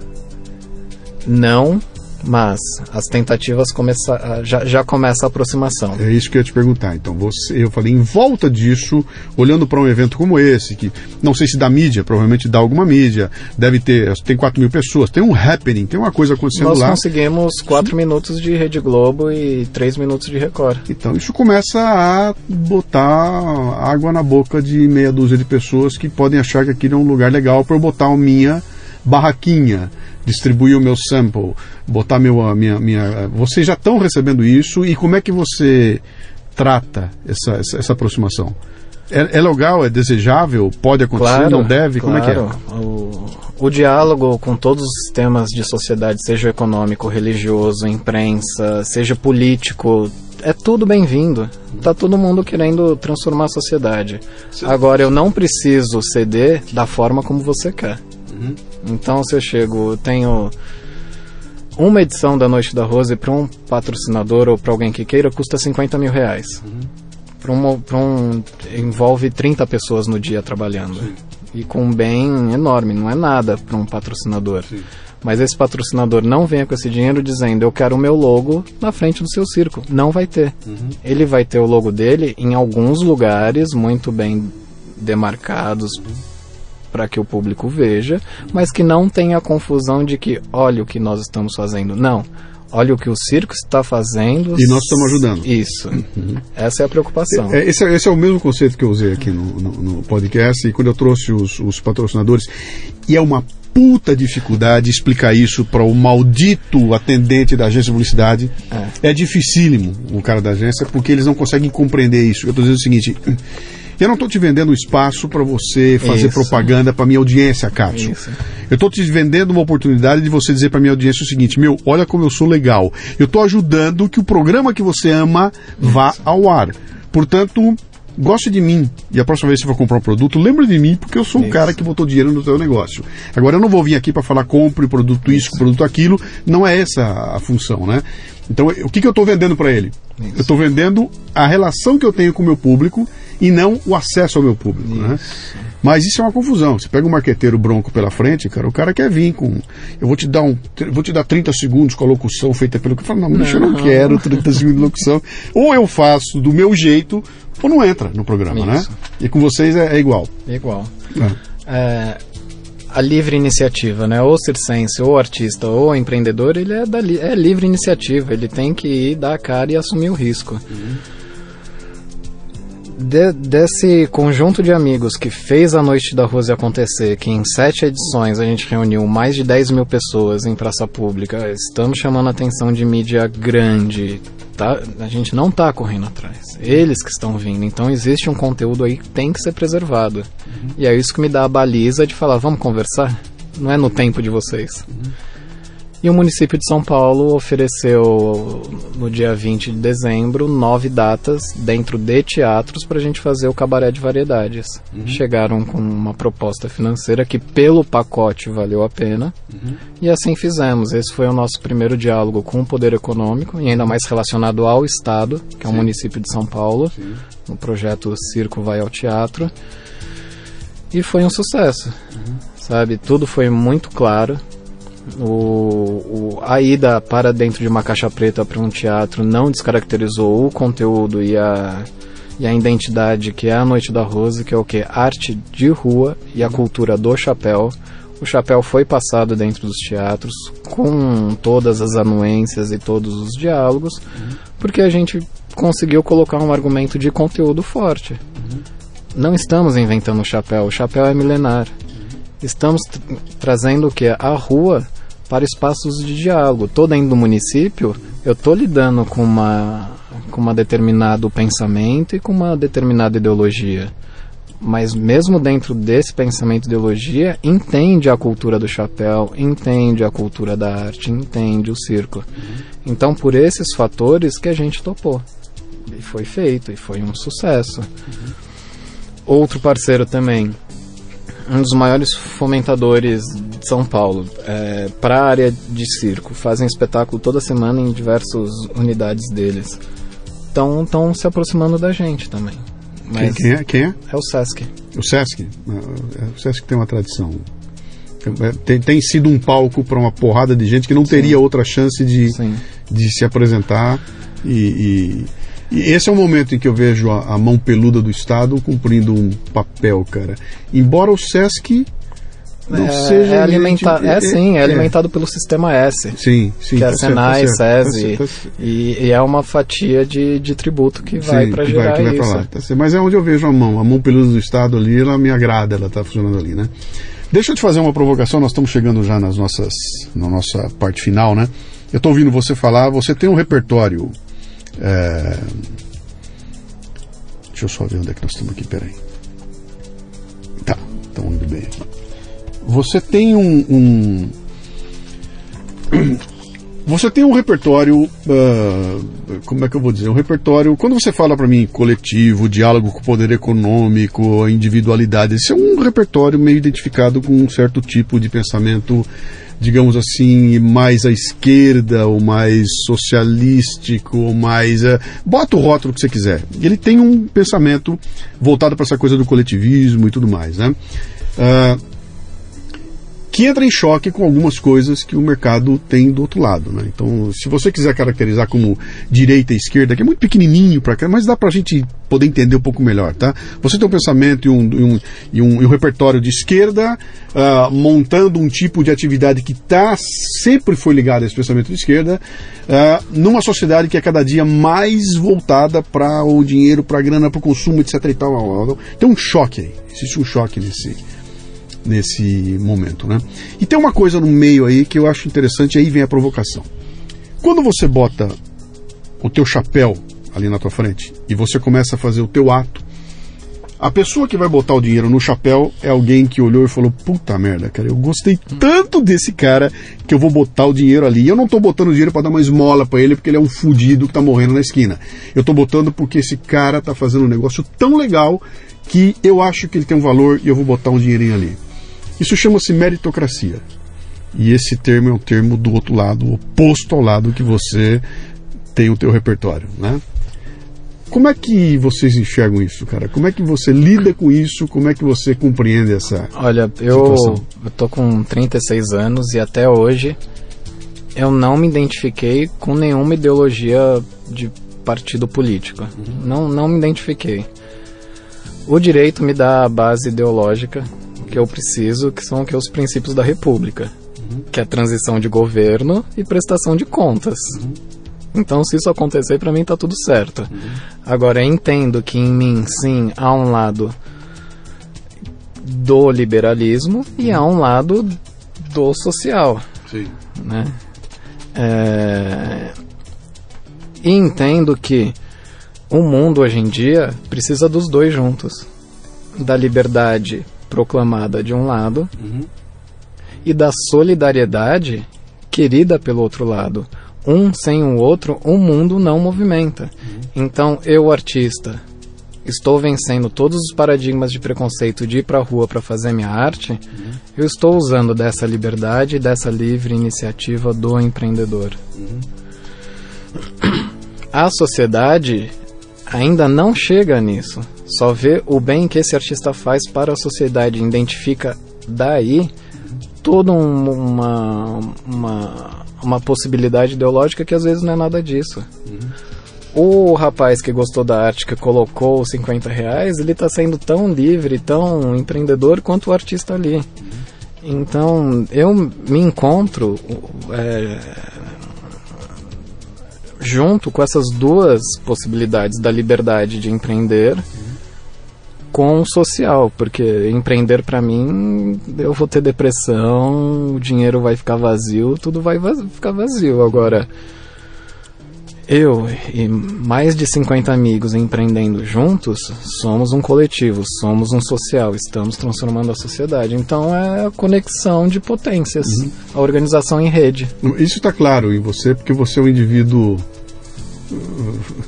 B: Não, mas as tentativas começa, ah, já, já começa a aproximação.
A: É isso que eu ia te perguntar. Então, você, eu falei, em volta disso, olhando para um evento como esse, que não sei se dá mídia, provavelmente dá alguma mídia, deve ter, tem 4 mil pessoas, tem um happening, tem uma coisa acontecendo
B: Nós
A: lá.
B: conseguimos 4 minutos de Rede Globo e 3 minutos de Record.
A: Então isso começa a botar água na boca de meia dúzia de pessoas que podem achar que aquilo é um lugar legal para eu botar a minha barraquinha, distribuir o meu sample, botar meu, a minha, minha. Vocês já estão recebendo isso e como é que você trata essa, essa, essa aproximação? É, é legal, é desejável, pode acontecer,
B: Claro,
A: não deve? Como é que é?
B: claro. O, o diálogo com todos os temas de sociedade, seja econômico, religioso, imprensa, seja político, é tudo bem-vindo. Tá todo mundo querendo transformar a sociedade. Agora, eu não preciso ceder da forma como você quer.
A: Uhum.
B: Então, se eu chego, eu tenho uma edição da Noite da Rose para um patrocinador ou para alguém que queira, custa 50 mil reais. Pra um, pra um, envolve 30 pessoas no dia trabalhando. E com um bem enorme, não é nada para um patrocinador. Mas esse patrocinador não venha com esse dinheiro dizendo eu quero o meu logo na frente do seu circo. Não vai ter. Ele vai ter o logo dele em alguns lugares muito bem demarcados para que o público veja, mas que não tenha a confusão de que olha o que nós estamos fazendo. Não. Olha o que o circo está fazendo.
A: E nós estamos ajudando.
B: Isso. Essa é a preocupação.
A: É, esse, é- esse é o mesmo conceito que eu usei aqui no, no- no podcast e quando eu trouxe os, os patrocinadores. E é uma puta dificuldade explicar isso para o maldito atendente da agência de publicidade. É. dificílimo o cara da agência porque eles não conseguem compreender isso. Eu estou dizendo o seguinte. Eu não estou te vendendo um espaço para você fazer
B: Isso.
A: propaganda para minha audiência, Cássio.
B: Isso.
A: Eu estou te vendendo uma oportunidade de você dizer para minha audiência o seguinte: meu, olha como eu sou legal. Eu estou ajudando que o programa que você ama vá ao ar. Portanto, goste de mim. E a próxima vez que você for comprar um produto, lembre de mim, porque eu sou o
B: Isso.
A: cara que botou dinheiro no seu negócio. Agora, eu não vou vir aqui para falar compre produto isso, produto aquilo. Não é essa a função, né? Então, o que, que eu estou vendendo para ele? Eu estou vendendo a relação que eu tenho com o meu público e não o acesso ao meu público, né? Mas isso é uma confusão. Você pega um marqueteiro bronco pela frente, cara, o cara quer vir com. Eu vou te dar um. Vou te dar 30 segundos com a locução feita pelo. Eu falo, não, bicho, eu não quero 30 segundos de locução. Ou eu faço do meu jeito, ou não entra no programa, né?
B: Isso.
A: E com vocês é, é igual.
B: Igual.
A: né?
B: É, a livre iniciativa, né? Ou circense, ou artista, ou empreendedor, ele é, da li- é livre iniciativa. Ele tem que ir dar a cara e assumir o risco. De- desse conjunto de amigos que fez a Noite da Rose acontecer, que em sete edições a gente reuniu mais de 10 mil pessoas em praça pública, estamos chamando a atenção de mídia grande, tá? A gente não está correndo atrás. Eles que estão vindo. Então existe um conteúdo aí que tem que ser preservado. E é isso que me dá a baliza de falar, vamos conversar? Não é no tempo de vocês. E o município de São Paulo ofereceu, no dia 20 de dezembro, nove datas dentro de teatros para a gente fazer o cabaré de variedades. Chegaram com uma proposta financeira que, pelo pacote, valeu a pena. E assim fizemos. Esse foi o nosso primeiro diálogo com o poder econômico, e ainda mais relacionado ao Estado, que é o município de São Paulo, no projeto Circo Vai ao Teatro. E foi um sucesso, sabe? Tudo foi muito claro. O, o- a ida para dentro de uma caixa preta para um teatro não descaracterizou o conteúdo e a, e a identidade que é a Noite da Rose, que é o que? Arte de rua e a cultura do chapéu. O chapéu foi passado dentro dos teatros com todas as anuências e todos os diálogos, porque a gente conseguiu colocar um argumento de conteúdo forte. Não estamos inventando o chapéu, o chapéu é milenar. Estamos tr- trazendo o que? A rua para espaços de diálogo. Tô dentro do município, eu tô lidando com uma com uma determinado pensamento e com uma determinada ideologia. Mas mesmo dentro desse pensamento e ideologia, entende a cultura do chapéu, entende a cultura da arte, entende o circo. Então, por esses fatores que a gente topou. E foi feito, e foi um sucesso. Outro parceiro também, um dos maiores fomentadores de São Paulo é, para a área de circo. Fazem espetáculo toda semana em diversas unidades deles. estão se aproximando da gente também.
A: Quem, quem é? Quem é?
B: É o Sesc.
A: O Sesc? É, o Sesc tem uma tradição. É, tem, tem sido um palco para uma porrada de gente que não teria Sim. outra chance de, de se apresentar. E, e, e, esse é o momento em que eu vejo a, a, mão peluda do Estado cumprindo um papel, cara. Embora o Sesc não
B: é,
A: seja.
B: É, alimenta é, é sim, é, é, alimentado pelo sistema S.
A: Sim, sim.
B: Que é tá Senai, tá SESI. Tá e, e, é uma fatia de, de tributo que vai para gerar vai, que vai isso. Lá,
A: tá Mas é onde eu vejo a mão. A mão peluda do Estado ali, ela me agrada, ela está funcionando ali, né? Deixa eu te fazer uma provocação, nós estamos chegando já nas nossas, na nossa parte final, né? Eu estou ouvindo você falar, você tem um repertório. É... Deixa eu só ver onde é que nós estamos aqui, peraí. Tá, estamos indo bem aqui. Você tem um, um você tem um repertório, uh, como é que eu vou dizer? Um repertório, quando você fala para mim coletivo, diálogo com o poder econômico, individualidade, esse é um repertório meio identificado com um certo tipo de pensamento, digamos assim, mais à esquerda, ou mais socialístico, ou mais. Uh, bota o rótulo que você quiser. Ele tem um pensamento voltado para essa coisa do coletivismo e tudo mais, né? Uh, que entra em choque com algumas coisas que o mercado tem do outro lado. Né? Então, se você quiser caracterizar como direita e esquerda, que é muito pequenininho para cá, mas dá para a gente poder entender um pouco melhor. Tá? Você tem um pensamento e um, e um, e um, e um repertório de esquerda, uh, montando um tipo de atividade que tá, sempre foi ligado a esse pensamento de esquerda, uh, numa sociedade que é cada dia mais voltada para o dinheiro, para a grana, para o consumo, etc. E tal. Tem um choque aí. Existe um choque nesse nesse momento, né? E tem uma coisa no meio aí que eu acho interessante, aí vem a provocação. Quando você bota o teu chapéu ali na tua frente e você começa a fazer o teu ato, a pessoa que vai botar o dinheiro no chapéu é alguém que olhou e falou: Puta merda, cara, eu gostei tanto desse cara que eu vou botar o dinheiro ali. E eu não tô botando dinheiro para dar uma esmola para ele porque ele é um fudido que tá morrendo na esquina. Eu tô botando porque esse cara tá fazendo um negócio tão legal que eu acho que ele tem um valor e eu vou botar um dinheirinho ali. Isso chama-se meritocracia. E esse termo é um termo do outro lado, oposto ao lado que você tem o teu repertório, né? Como é que vocês enxergam isso, cara? Como é que você lida com isso? Como é que você compreende essa
B: Olha, eu, eu tô com 36 anos e até hoje eu não me identifiquei com nenhuma ideologia de partido político. Uhum. Não, não me identifiquei. O direito me dá a base ideológica que eu preciso, que são que os princípios da República, uhum. que é transição de governo e prestação de contas. Uhum. Então, se isso acontecer, para mim tá tudo certo. Uhum. Agora, entendo que em mim, sim, há um lado do liberalismo e há um lado do social.
A: Sim.
B: Né? É... E entendo que o mundo hoje em dia precisa dos dois juntos. Da liberdade proclamada de um lado uhum. e da solidariedade querida pelo outro lado. Um sem o outro, o um mundo não movimenta. Uhum. Então, eu, artista, estou vencendo todos os paradigmas de preconceito de ir para a rua para fazer minha arte, uhum. eu estou usando dessa liberdade, dessa livre iniciativa do empreendedor. Uhum. A sociedade ainda não chega nisso. Só vê o bem que esse artista faz para a sociedade, identifica daí toda uma, uma, uma possibilidade ideológica que às vezes não é nada disso. Uhum. O rapaz que gostou da arte, que colocou 50 reais, ele está sendo tão livre, tão empreendedor quanto o artista ali. Uhum. Então, eu me encontro é, junto com essas duas possibilidades da liberdade de empreender com o social, porque empreender para mim eu vou ter depressão, o dinheiro vai ficar vazio, tudo vai ficar vazio. Agora, eu e mais de 50 amigos empreendendo juntos, somos um coletivo, somos um social, estamos transformando a sociedade. Então é a conexão de potências, uhum. a organização em rede.
A: Isso está claro em você, porque você é um indivíduo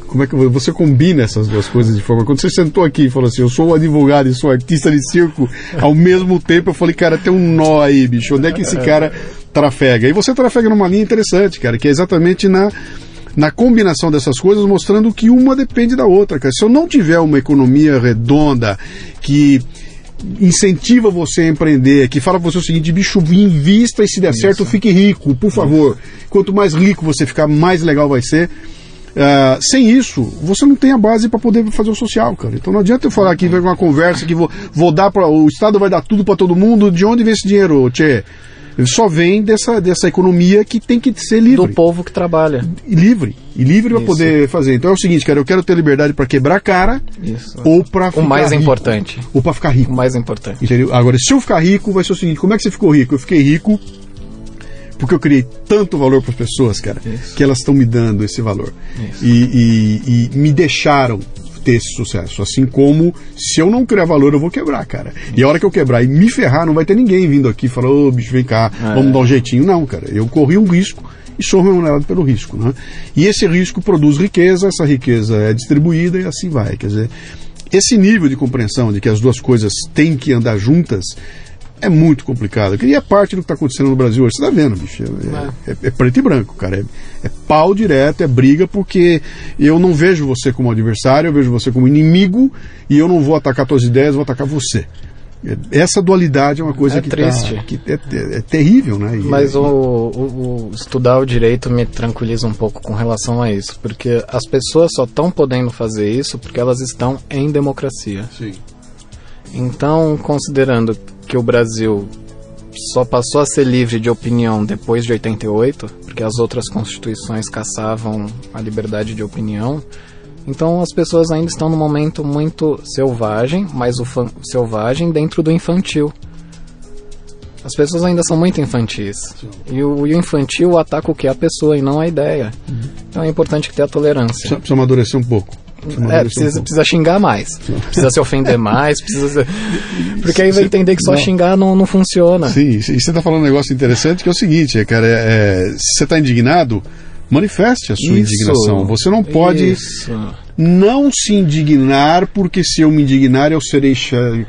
A: como é que você combina essas duas coisas de forma. Quando você sentou aqui e falou assim, eu sou advogado e sou artista de circo, ao mesmo tempo eu falei, cara, tem um nó aí, bicho. Onde é que esse cara trafega? E você trafega numa linha interessante, cara, que é exatamente na na combinação dessas coisas, mostrando que uma depende da outra. Cara. Se eu não tiver uma economia redonda que incentiva você a empreender, que fala para você o seguinte, bicho, invista e se der Isso. certo, fique rico, por favor. Quanto mais rico você ficar, mais legal vai ser. Uh, sem isso, você não tem a base para poder fazer o social, cara. Então não adianta eu falar aqui, ver uma conversa que vou, vou dar para o Estado vai dar tudo para todo mundo. De onde vem esse dinheiro, Tchê? Ele só vem dessa, dessa economia que tem que ser livre.
B: Do povo que trabalha.
A: E livre. E livre para poder fazer. Então é o seguinte, cara, eu quero ter liberdade para quebrar a cara Isso. ou para
B: O mais rico, importante.
A: Ou para ficar rico.
B: O mais importante.
A: Entendeu? Agora, se eu ficar rico, vai ser o seguinte, como é que você ficou rico? Eu fiquei rico porque eu criei tanto valor para as pessoas, cara, Isso. que elas estão me dando esse valor. E, e, e, me deixaram ter esse sucesso. Assim como se eu não criar valor, eu vou quebrar, cara. E a hora que eu quebrar e me ferrar, não vai ter ninguém vindo aqui e falar, ô oh, bicho, vem cá, é. vamos dar um jeitinho. Não, cara. Eu corri um risco e sou remunerado pelo risco. Né? E esse risco produz riqueza, essa riqueza é distribuída e assim vai. Quer dizer, esse nível de compreensão de que as duas coisas têm que andar juntas é muito complicado. E é parte do que está acontecendo no Brasil hoje. Você está vendo, bicho? É, é, é, preto e branco, cara. É, é, pau direto, é briga, porque eu não vejo você como adversário, eu vejo você como inimigo e eu não vou atacar suas ideias, vou atacar você. É, essa dualidade é uma coisa
B: é
A: que,
B: triste.
A: Tá, que é, é, terrível, né?
B: E Mas o, o, o, estudar o direito me tranquiliza um pouco com relação a isso, porque as pessoas só estão podendo fazer isso porque elas estão em democracia.
A: Sim.
B: Então, considerando que o Brasil só passou a ser livre de opinião depois de 88, porque as outras constituições caçavam a liberdade de opinião. Então as pessoas ainda estão num momento muito selvagem, mas o selvagem dentro do infantil. As pessoas ainda são muito infantis. E o, e o, infantil ataca o que? A pessoa e não a ideia. Uhum. Então é importante que tenha tolerância.
A: Precisa, precisa amadurecer um pouco.
B: É, precisa, precisa xingar mais. Precisa se ofender mais, precisa. Porque aí vai entender que só não. xingar não, não funciona.
A: Sim, e você está falando um negócio interessante que é o seguinte, cara, é, é, se você está indignado, manifeste a sua Isso. indignação. Você não pode. Isso não se indignar, porque se eu me indignar eu serei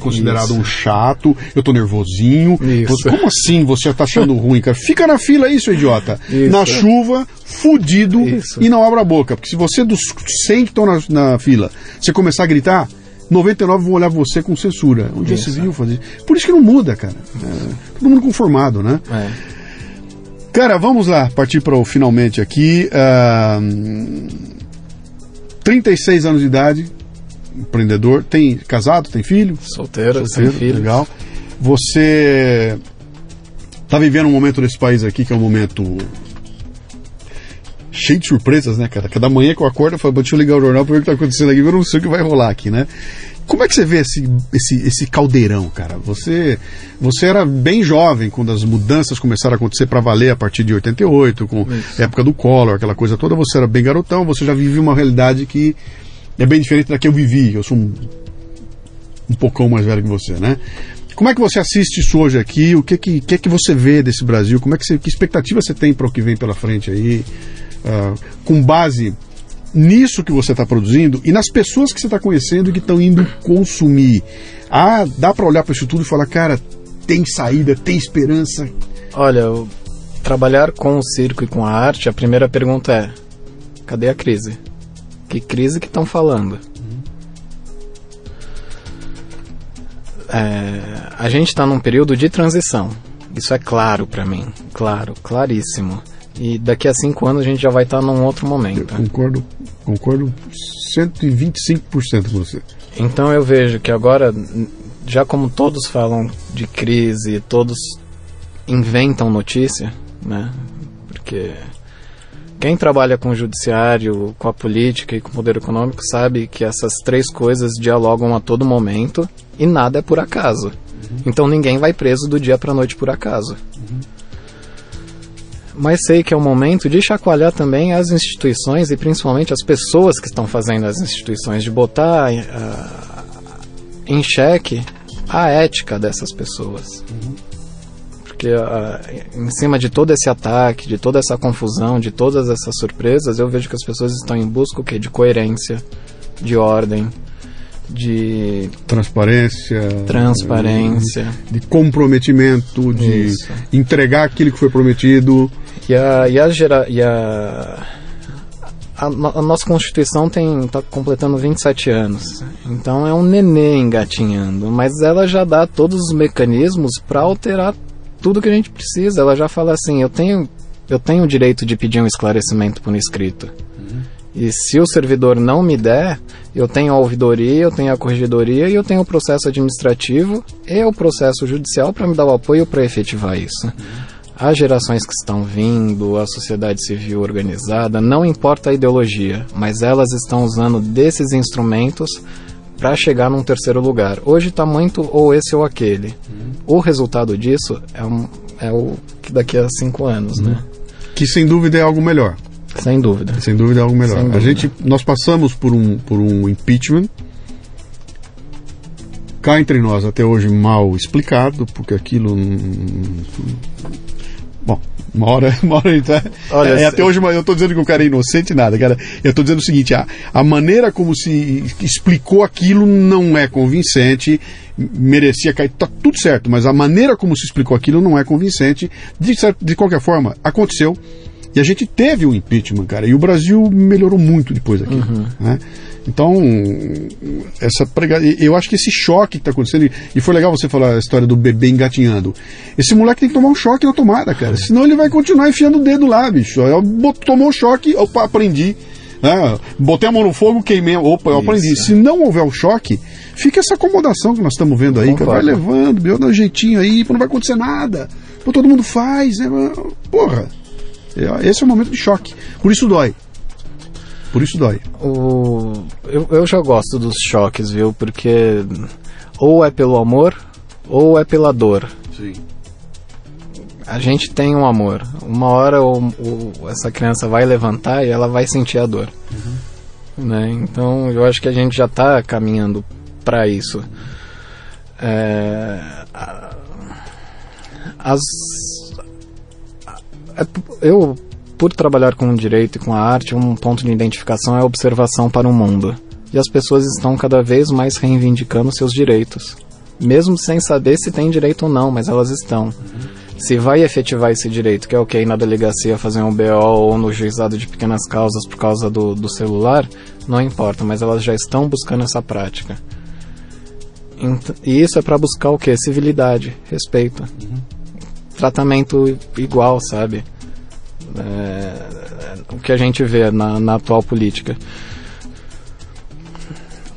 A: considerado isso. um chato, eu tô nervosinho. Você, como assim você tá achando ruim, cara? Fica na fila aí, seu idiota. Isso. Na chuva, fudido isso. e não abra a boca. Porque se você dos 100 que estão na, na fila, você começar a gritar, 99 vão olhar você com censura. Onde já se viu fazer? Por isso que não muda, cara. É, todo mundo conformado, né?
B: É.
A: Cara, vamos lá, partir para o finalmente aqui. Uh, 36 anos de idade, empreendedor, tem casado, tem filho?
B: Solteiro, Solteiro filho.
A: Legal. Você está vivendo um momento nesse país aqui que é um momento cheio de surpresas, né, cara? Cada manhã que eu acordo, eu falo, deixa eu ligar o jornal para ver o que está acontecendo aqui, eu não sei o que vai rolar aqui, né? Como é que você vê esse, esse, esse caldeirão, cara? Você, você era bem jovem quando as mudanças começaram a acontecer para valer a partir de 88, com Isso. época do Collor, aquela coisa toda. Você era bem garotão, você já vivia uma realidade que é bem diferente da que eu vivi. Eu sou um, um poucão mais velho que você, né? Como é que você assiste isso hoje aqui? O que que, que, é que você vê desse Brasil? Como é que, você, que expectativa você tem para o que vem pela frente aí? Uh, com base nisso que você está produzindo e nas pessoas que você está conhecendo que estão indo consumir. Ah, dá para olhar para isso tudo e falar, cara, tem saída, tem esperança.
B: Olha, trabalhar com o circo e com a arte, a primeira pergunta é: cadê a crise? Que crise que estão falando? É, a gente está num período de transição. Isso é claro para mim, claro, claríssimo. E daqui a cinco anos a gente já vai estar num outro momento.
A: Eu concordo, concordo 125% com você.
B: Então eu vejo que agora, já como todos falam de crise, todos inventam notícia, né? Porque quem trabalha com o judiciário, com a política e com o poder econômico sabe que essas três coisas dialogam a todo momento e nada é por acaso. Uhum. Então ninguém vai preso do dia para noite por acaso. Uhum mas sei que é o momento de chacoalhar também as instituições e principalmente as pessoas que estão fazendo as instituições, de botar uh, em xeque a ética dessas pessoas. Uhum. Porque uh, em cima de todo esse ataque, de toda essa confusão, de todas essas surpresas, eu vejo que as pessoas estão em busca o quê? de coerência, de ordem, de
A: transparência,
B: transparência,
A: de, comprometimento, de Isso. entregar aquilo que foi prometido.
B: E a, e a, gera, e a, a, a nossa Constituição tem tá completando 27 anos. Então é um nenê engatinhando. Mas ela já dá todos os mecanismos para alterar tudo que a gente precisa. Ela já fala assim: eu tenho, eu tenho o direito de pedir um esclarecimento por escrito. E se o servidor não me der, eu tenho a ouvidoria, eu tenho a corregedoria e eu tenho o processo administrativo e o processo judicial para me dar o apoio para efetivar isso. Uhum as gerações que estão vindo, a sociedade civil organizada, não importa a ideologia, mas elas estão usando desses instrumentos para chegar num terceiro lugar. Hoje está muito ou esse ou aquele. Uhum. O resultado disso é, um, é o que daqui a cinco anos, uhum. né?
A: Que sem dúvida é algo melhor.
B: Sem dúvida.
A: Sem dúvida é algo melhor. A gente, nós passamos por um, por um impeachment cá entre nós até hoje mal explicado, porque aquilo uma hora, uma hora então, Olha, é, até hoje eu estou dizendo que o cara é inocente nada, cara. Eu estou dizendo o seguinte, a, a maneira como se explicou aquilo não é convincente, merecia cair, tá tudo certo, mas a maneira como se explicou aquilo não é convincente. De, de qualquer forma, aconteceu. E a gente teve o um impeachment, cara, e o Brasil melhorou muito depois daquilo, uhum. né? Então, essa prega... eu acho que esse choque que está acontecendo, e foi legal você falar a história do bebê engatinhando. Esse moleque tem que tomar um choque na tomada, cara. Senão ele vai continuar enfiando o dedo lá, bicho. Tomou um choque, opa, aprendi. Né? Botei a mão no fogo, queimei, opa, eu aprendi. Se não houver o choque, fica essa acomodação que nós estamos vendo aí, que vai levando, meu, dá um jeitinho aí, não vai acontecer nada. Pô, todo mundo faz, né? Porra. Esse é o momento de choque. Por isso dói. Por isso dói.
B: O... Eu, eu já gosto dos choques, viu? Porque ou é pelo amor ou é pela dor.
A: Sim.
B: A gente tem um amor. Uma hora o, o, essa criança vai levantar e ela vai sentir a dor. Uhum. Né? Então eu acho que a gente já está caminhando para isso. É, as, é, eu por trabalhar com o direito e com a arte, um ponto de identificação é a observação para o mundo. E as pessoas estão cada vez mais reivindicando seus direitos. Mesmo sem saber se tem direito ou não, mas elas estão. Se vai efetivar esse direito, que é o que na delegacia fazer um BO ou no juizado de pequenas causas por causa do, do celular, não importa, mas elas já estão buscando essa prática. E isso é para buscar o que? Civilidade, respeito. Uhum. Tratamento igual, sabe? é, o que a gente vê na, na atual política.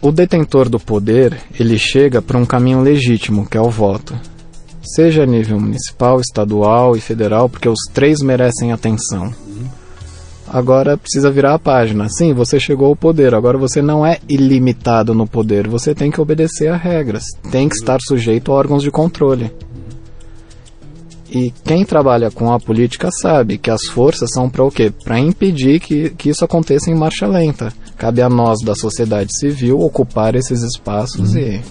B: O detentor do poder, ele chega para um caminho legítimo, que é o voto. Seja a nível municipal, estadual e federal, porque os três merecem atenção. Agora precisa virar a página. Sim, você chegou ao poder, agora você não é ilimitado no poder, você tem que obedecer a regras, tem que estar sujeito a órgãos de controle. E quem trabalha com a política sabe que as forças são para o quê? Para impedir que, que isso aconteça em marcha lenta. Cabe a nós da sociedade civil ocupar esses espaços uhum. e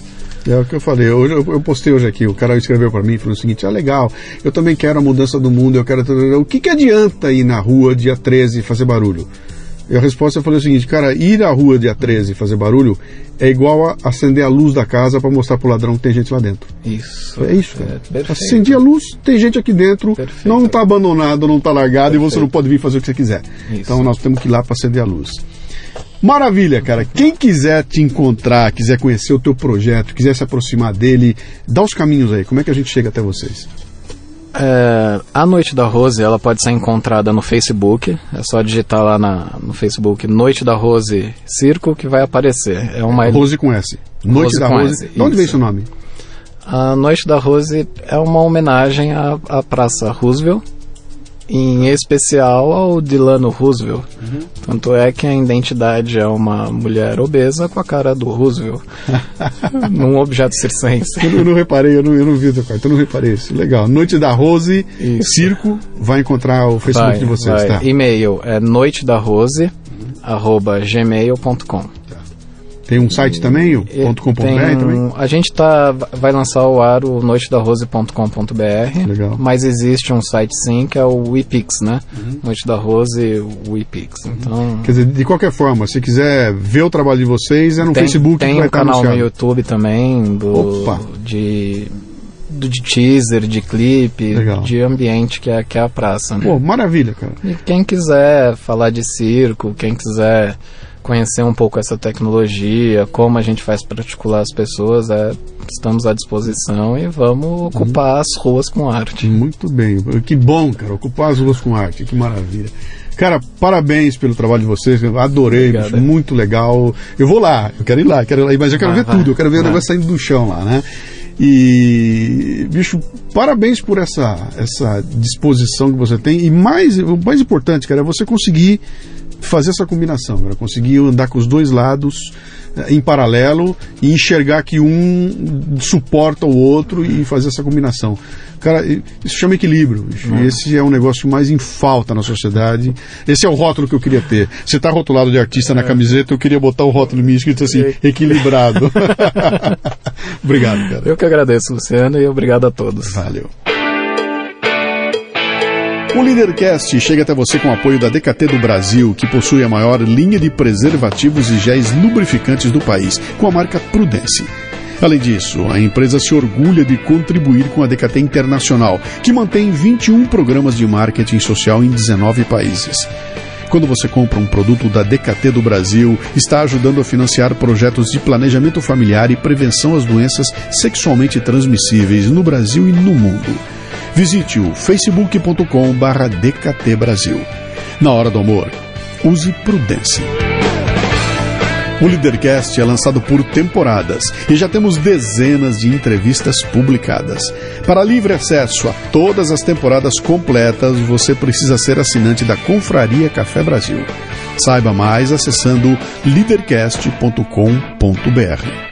A: é o que eu falei, eu, eu, postei hoje aqui, o cara escreveu para mim falou o seguinte, ah legal, eu também quero a mudança do mundo, eu quero... O que, que adianta ir na rua dia 13 e fazer barulho? E a resposta foi o seguinte, cara, ir à rua dia 13 e fazer barulho é igual a acender a luz da casa para mostrar pro ladrão que tem gente lá dentro.
B: Isso.
A: É isso, cara. É, Acendi a luz, tem gente aqui dentro, perfeito. não está abandonado, não está largado perfeito. e você não pode vir fazer o que você quiser. Isso. Então nós temos que ir lá para acender a luz. Maravilha, cara. Quem quiser te encontrar, quiser conhecer o teu projeto, quiser se aproximar dele, dá os caminhos aí. Como é que a gente chega até vocês?
B: É, a Noite da Rose ela pode ser encontrada no Facebook. É só digitar lá na, no Facebook Noite da Rose Circo que vai aparecer. É uma
A: Rose com S. Noite Rose da Rose. S, de onde vem esse nome?
B: A Noite da Rose é uma homenagem à, à Praça Roosevelt em especial ao Delano Roosevelt. Uhum. Tanto é que a identidade é uma mulher obesa com a cara do Roosevelt, num objeto circense.
A: Eu, eu não reparei, eu não, eu não vi quarto, eu não reparei isso. Legal. Noite da Rose, isso. Circo, vai encontrar o Facebook vai, de vocês, vai. tá?
B: E-mail é noite da Rose, uhum. arroba gmail.com.
A: Tem um site também, o .com.br também?
B: A gente tá, vai lançar o ar o noitedarose.com.br, Legal. mas existe um site sim, que é o WePix, né? Uhum. Noite da Rose, o WePix. Uhum. Então,
A: Quer dizer, de qualquer forma, se quiser ver o trabalho de vocês, é no
B: tem,
A: Facebook
B: Tem um canal no YouTube também, do, Opa. de de teaser, de clipe,
A: Legal.
B: de ambiente que é, que é a praça. Né?
A: Pô, maravilha, cara.
B: E quem quiser falar de circo, quem quiser conhecer um pouco essa tecnologia, como a gente faz para articular as pessoas, é, estamos à disposição e vamos ocupar as ruas com arte.
A: Muito bem. Que bom, cara. Ocupar as ruas com arte. Que maravilha. Cara, parabéns pelo trabalho de vocês. Eu adorei,
B: Obrigado.
A: bicho, muito legal. Eu vou lá, eu quero ir lá, quero ir lá, mas eu quero
B: Vai,
A: ver
B: vai,
A: tudo, eu quero ver o
B: vai.
A: negócio saindo do chão lá, né? E, bicho, parabéns por essa, essa disposição que você tem. E mais, o mais importante, cara, é você conseguir fazer essa combinação, cara, conseguir andar com os dois lados eh, em paralelo e enxergar que um suporta o outro e fazer essa combinação. Cara, isso chama equilíbrio. E esse é um negócio mais em falta na sociedade. Esse é o rótulo que eu queria ter. Você tá rotulado de artista na camiseta, eu queria botar o rótulo mim escrito assim, equilibrado. Obrigado, cara.
B: Eu que agradeço, Luciano, e obrigado a todos.
A: Valeu. O Leadercast chega até você com o apoio da DKT do Brasil, que possui a maior linha de preservativos e géis lubrificantes do país, com a marca Prudence. Além disso, a empresa se orgulha de contribuir com a DKT Internacional, que mantém 21 programas de marketing social em 19 países. Quando você compra um produto da DKT do Brasil, está ajudando a financiar projetos de planejamento familiar e prevenção às doenças sexualmente transmissíveis no Brasil e no mundo. Visite o facebook.com/barra DKT Brasil. Na hora do amor, use prudência. O Leadercast é lançado por temporadas e já temos dezenas de entrevistas publicadas. Para livre acesso a todas as temporadas completas, você precisa ser assinante da Confraria Café Brasil. Saiba mais acessando leadercast.com.br.